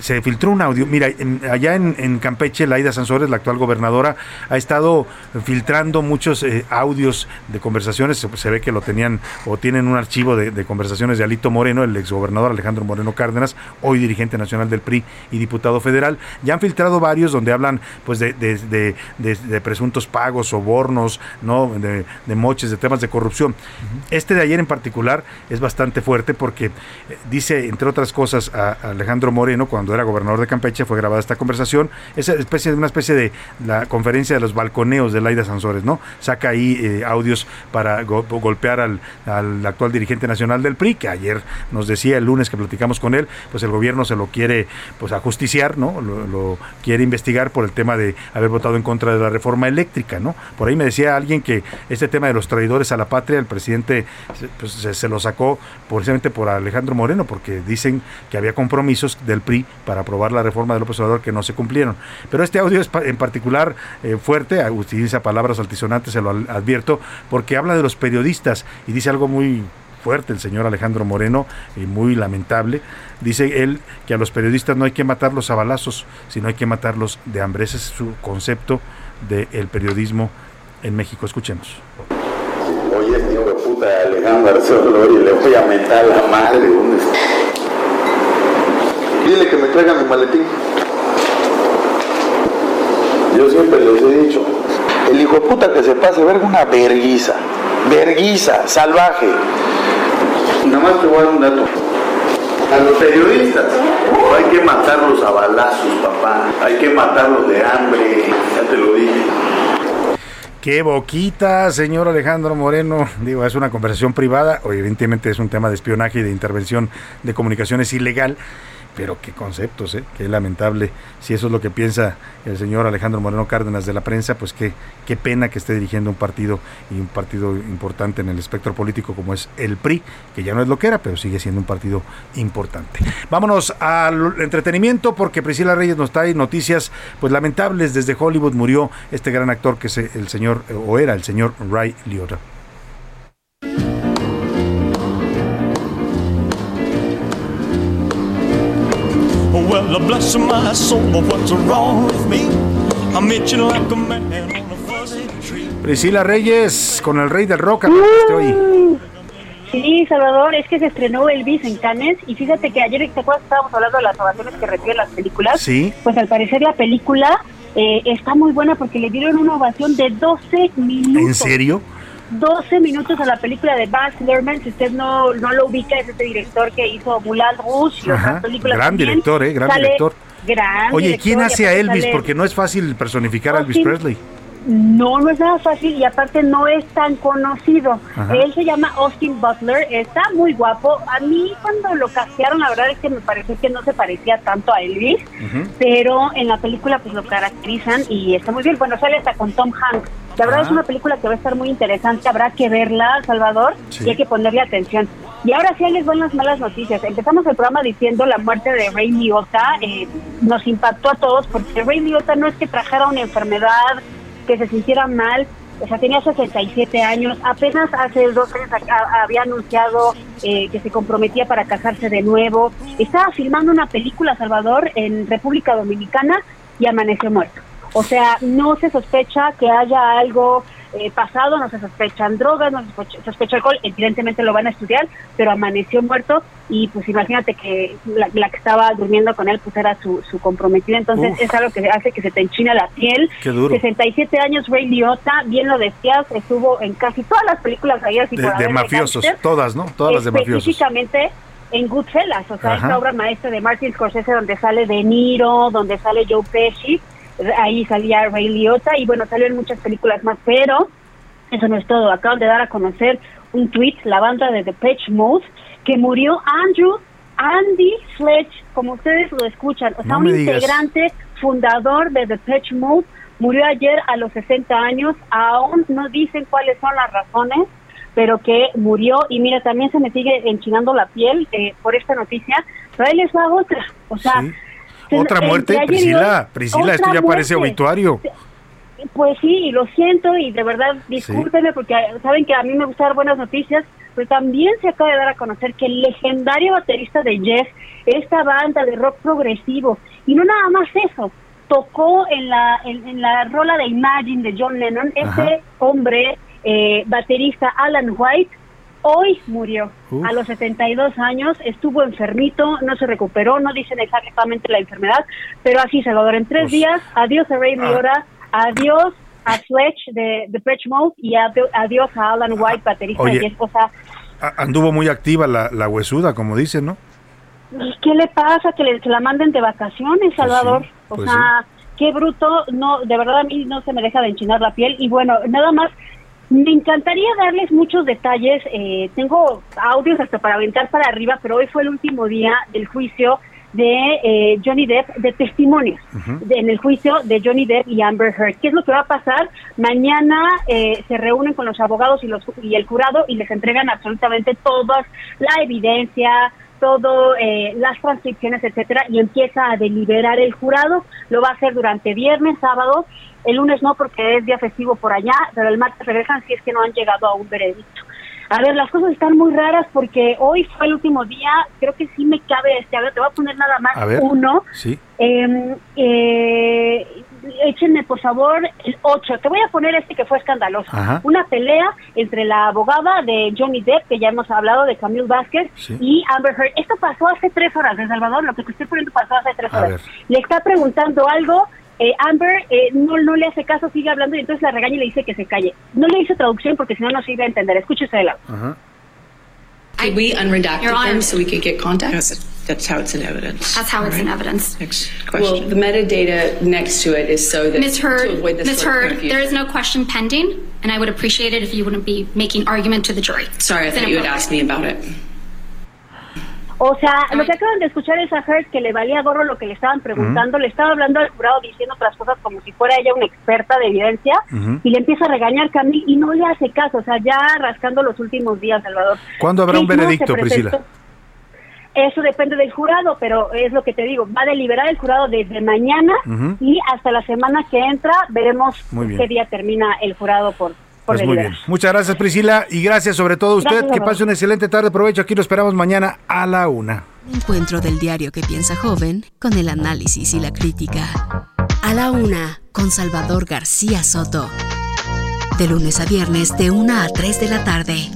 se filtró un audio. Mira, en- allá en, en Campeche, Laida Sansores, la actual gobernadora, ha estado filtrando muchos audios de conversaciones. Se, se ve que lo tenían o tienen un archivo de, de conversaciones de Alito Moreno, el exgobernador Alejandro Moreno Cárdenas, hoy dirigente nacional del PRI y diputado federal. Ya han filtrado varios donde hablan pues de, de- de- presuntos pagos, sobornos, ¿no? de, moches, de temas de corrupción. Este de ayer en particular es bastante fuerte porque eh, dice, entre otras cosas, a, a Alejandro Moreno, cuando era gobernador de Campeche, fue grabada esta conversación, es especie, una especie de la conferencia de los balconeos de Laida Sansores, ¿no? Saca ahí eh, audios para go- golpear al, al actual dirigente nacional del PRI, que ayer nos decía el lunes que platicamos con él, pues el gobierno se lo quiere pues ajusticiar, ¿no? Lo, lo quiere investigar por el tema de haber votado en contra de la reforma eléctrica, ¿no? Por ahí me decía alguien que este tema de los traidores a la patria, el presidente pues, se, lo sacó precisamente por Alejandro Moreno, porque dicen que había compromisos del PRI para aprobar la reforma de López Obrador que no se cumplieron. Pero este audio es en particular eh, fuerte, utiliza palabras altisonantes, se lo advierto, porque habla de los periodistas y dice algo muy fuerte el señor Alejandro Moreno y muy lamentable. Dice él que a los periodistas no hay que matarlos a balazos, sino hay que matarlos de hambre. Ese es su concepto del periodismo en México. Escuchemos. Oye, este hijo de puta de Alejandro Arcelor y le voy a mentar la madre. Dile que me traiga mi maletín. Yo siempre les he dicho, El hijo de puta que se pase verga una verguiza. Verguiza, salvaje. Nada más te voy a dar un dato. A los periodistas hay que matarlos a balazos, papá. Hay que matarlos de hambre. Ya te lo dije. Qué boquita, señor Alejandro Moreno. Digo, es una conversación privada. Evidentemente es un tema de espionaje y de intervención de comunicaciones ilegal. Pero qué conceptos, ¿eh? Qué lamentable. Si eso es lo que piensa el señor Alejandro Moreno Cárdenas de la prensa, pues qué, qué pena que esté dirigiendo un partido y un partido importante en el espectro político como es el PRI, que ya no es lo que era, pero sigue siendo un partido importante. Vámonos al entretenimiento porque Priscila Reyes nos trae noticias pues lamentables. Desde Hollywood murió este gran actor que es el señor, o era el señor Ray Liotta. Well, bless my soul, but what's wrong with me? I'm itching like a man on a fuzzy tree. Priscila Reyes con el rey del rock. Sí, Salvador, es que se estrenó Elvis en Cannes y fíjate que ayer, ¿te acuerdas estábamos hablando de las ovaciones que reciben las películas? Sí. Pues al parecer la película eh, está muy buena porque le dieron una ovación de 12 minutos. ¿En serio? 12 minutos a la película de Baz Luhrmann, si usted no, no lo ubica, es este director que hizo Moulin Rouge y Ajá, otras películas gran también. director, ¿eh? Gran Sale director. Gran Oye, director, ¿quién hace a Elvis? sale- Porque no es fácil personificar a Elvis. Presley. No, no es nada fácil y aparte no es tan conocido. Ajá. Él se llama Austin Butler, está muy guapo. A mí cuando lo castearon, la verdad es que me pareció que no se parecía tanto a Elvis, pero en la película pues lo caracterizan y está muy bien. Bueno, sale hasta con Tom Hanks. La verdad Ah. es una película que va a estar muy interesante, habrá que verla, Salvador, Sí. y hay que ponerle atención. Y ahora sí ahí les van las malas noticias. Empezamos el programa diciendo la muerte de Ray Liotta. eh, nos impactó a todos porque Ray Liotta no es que trajera una enfermedad, que se sintiera mal. O sea, tenía 67 años. Apenas hace dos años había anunciado eh, que se comprometía para casarse de nuevo. Estaba filmando una película, Salvador, en República Dominicana y amaneció muerto. O sea, no se sospecha que haya algo eh, pasado, no se sospechan drogas, no se sospecha, sospecha alcohol, evidentemente lo van a estudiar, pero amaneció muerto y pues imagínate que la, la que estaba durmiendo con él pues era su, su comprometida, entonces Uf. es algo que hace que se te enchina la piel. Qué duro. 67 años, Ray Liotta, bien lo decías, estuvo en casi todas las películas ahí así De, por de mafiosos, todas, ¿no? Todas las de mafiosos. Específicamente en Goodfellas, o sea, Ajá. esta obra maestra de Martin Scorsese donde sale De Niro, donde sale Joe Pesci, ahí salía Ray Liotta y bueno, salió en muchas películas más, pero eso no es todo. Acaban de dar a conocer un tweet, la banda de Depeche Mode, que murió Andrew Andy Fletch, como ustedes lo escuchan, o sea, No un digas. integrante fundador de Depeche Mode, murió ayer a los 60 años, aún no dicen cuáles son las razones, pero que murió. Y mira, también se me sigue enchinando la piel eh, por esta noticia, pero ahí les va otra, o sea... se- Otra muerte, Priscila. Priscila, esto ya parece obituario. Pues sí, lo siento y de verdad discúlpenme porque saben que a mí me gusta dar buenas noticias, pero también se acaba de dar a conocer que el legendario baterista de Jeff, esta banda de rock progresivo, y no nada más eso, tocó en la, en, en la rola de Imagine de John Lennon, Ajá. ese hombre eh, baterista Alan White, hoy murió Uf. a los 72 años, estuvo enfermito, no se recuperó, no dicen exactamente la enfermedad, pero así Salvador, en tres días, adiós a Ray Ah. Liotta, adiós a Fletch de The Pitch Mode y adi- adiós a Alan White, baterista Oye. de Yes. O sea, A- Anduvo muy activa la, la huesuda, como dicen, ¿no? ¿y ¿qué le pasa? Que le, que la manden de vacaciones, Salvador. o pues sea, qué bruto, no, de verdad a mí no se me deja de enchinar la piel. Y bueno, nada más, me encantaría darles muchos detalles. eh, tengo audios hasta para aventar para arriba, pero hoy fue el último día del juicio de eh, Johnny Depp, de testimonios de- en el juicio de Johnny Depp y Amber Heard. ¿Qué es lo que va a pasar? Mañana eh, se reúnen con los abogados y, los, y el jurado y les entregan absolutamente toda la evidencia, todo, eh, las transcripciones, etcétera, y empieza a deliberar el jurado. Lo va a hacer durante viernes, sábado. El lunes no, porque es día festivo por allá, pero el martes regresan si es que no han llegado a un veredicto. A ver, las cosas están muy raras porque hoy fue el último día. Creo que sí me cabe este. A ver, te voy a poner nada más ver. uno. Sí. Eh, eh, échenme por favor el 8. Te voy a poner este que fue escandaloso. Ajá. Una pelea entre la abogada de Johnny Depp, que ya hemos hablado, de Camille Vázquez, Sí. y Amber Heard. Esto pasó hace tres horas, de Salvador. Lo que te estoy poniendo pasó hace tres A horas. ver. Le está preguntando algo eh, Amber eh, no, no le hace caso, sigue hablando y entonces la regaña y le dice que se calle. No le hizo traducción porque si no, no se iba a entender. Escúchese de lado. Could we unredact Your Honor. them so we could get context? that's how it's in evidence. That's how it's in evidence. Next question. Well, the metadata next to it is so that Ms. to Heard, avoid this Ms. sort of Heard, there is no question pending, and I would appreciate it if you wouldn't be making argument to the jury. Sorry, I thought you had inappropriate. asked me about it. O sea, lo que acaban de escuchar es a Heard que le valía gorro lo que le estaban preguntando, le estaba hablando al jurado diciendo otras cosas como si fuera ella una experta de evidencia y le empieza a regañar Camille y no le hace caso, o sea, ya rascando los últimos días, Salvador. ¿Cuándo habrá un veredicto, Priscila? Eso depende del jurado, pero es lo que te digo, va a deliberar el jurado desde mañana y hasta la semana que entra veremos qué día termina el jurado por Pues muy bien. Muchas gracias, Priscila. Y gracias sobre todo a usted. Gracias, que pase una excelente tarde. Provecho. Aquí lo esperamos mañana a la una. Un encuentro del diario que piensa joven con el análisis y la crítica. A la una, con Salvador García Soto. De lunes a viernes, de 1 a 3 de la tarde.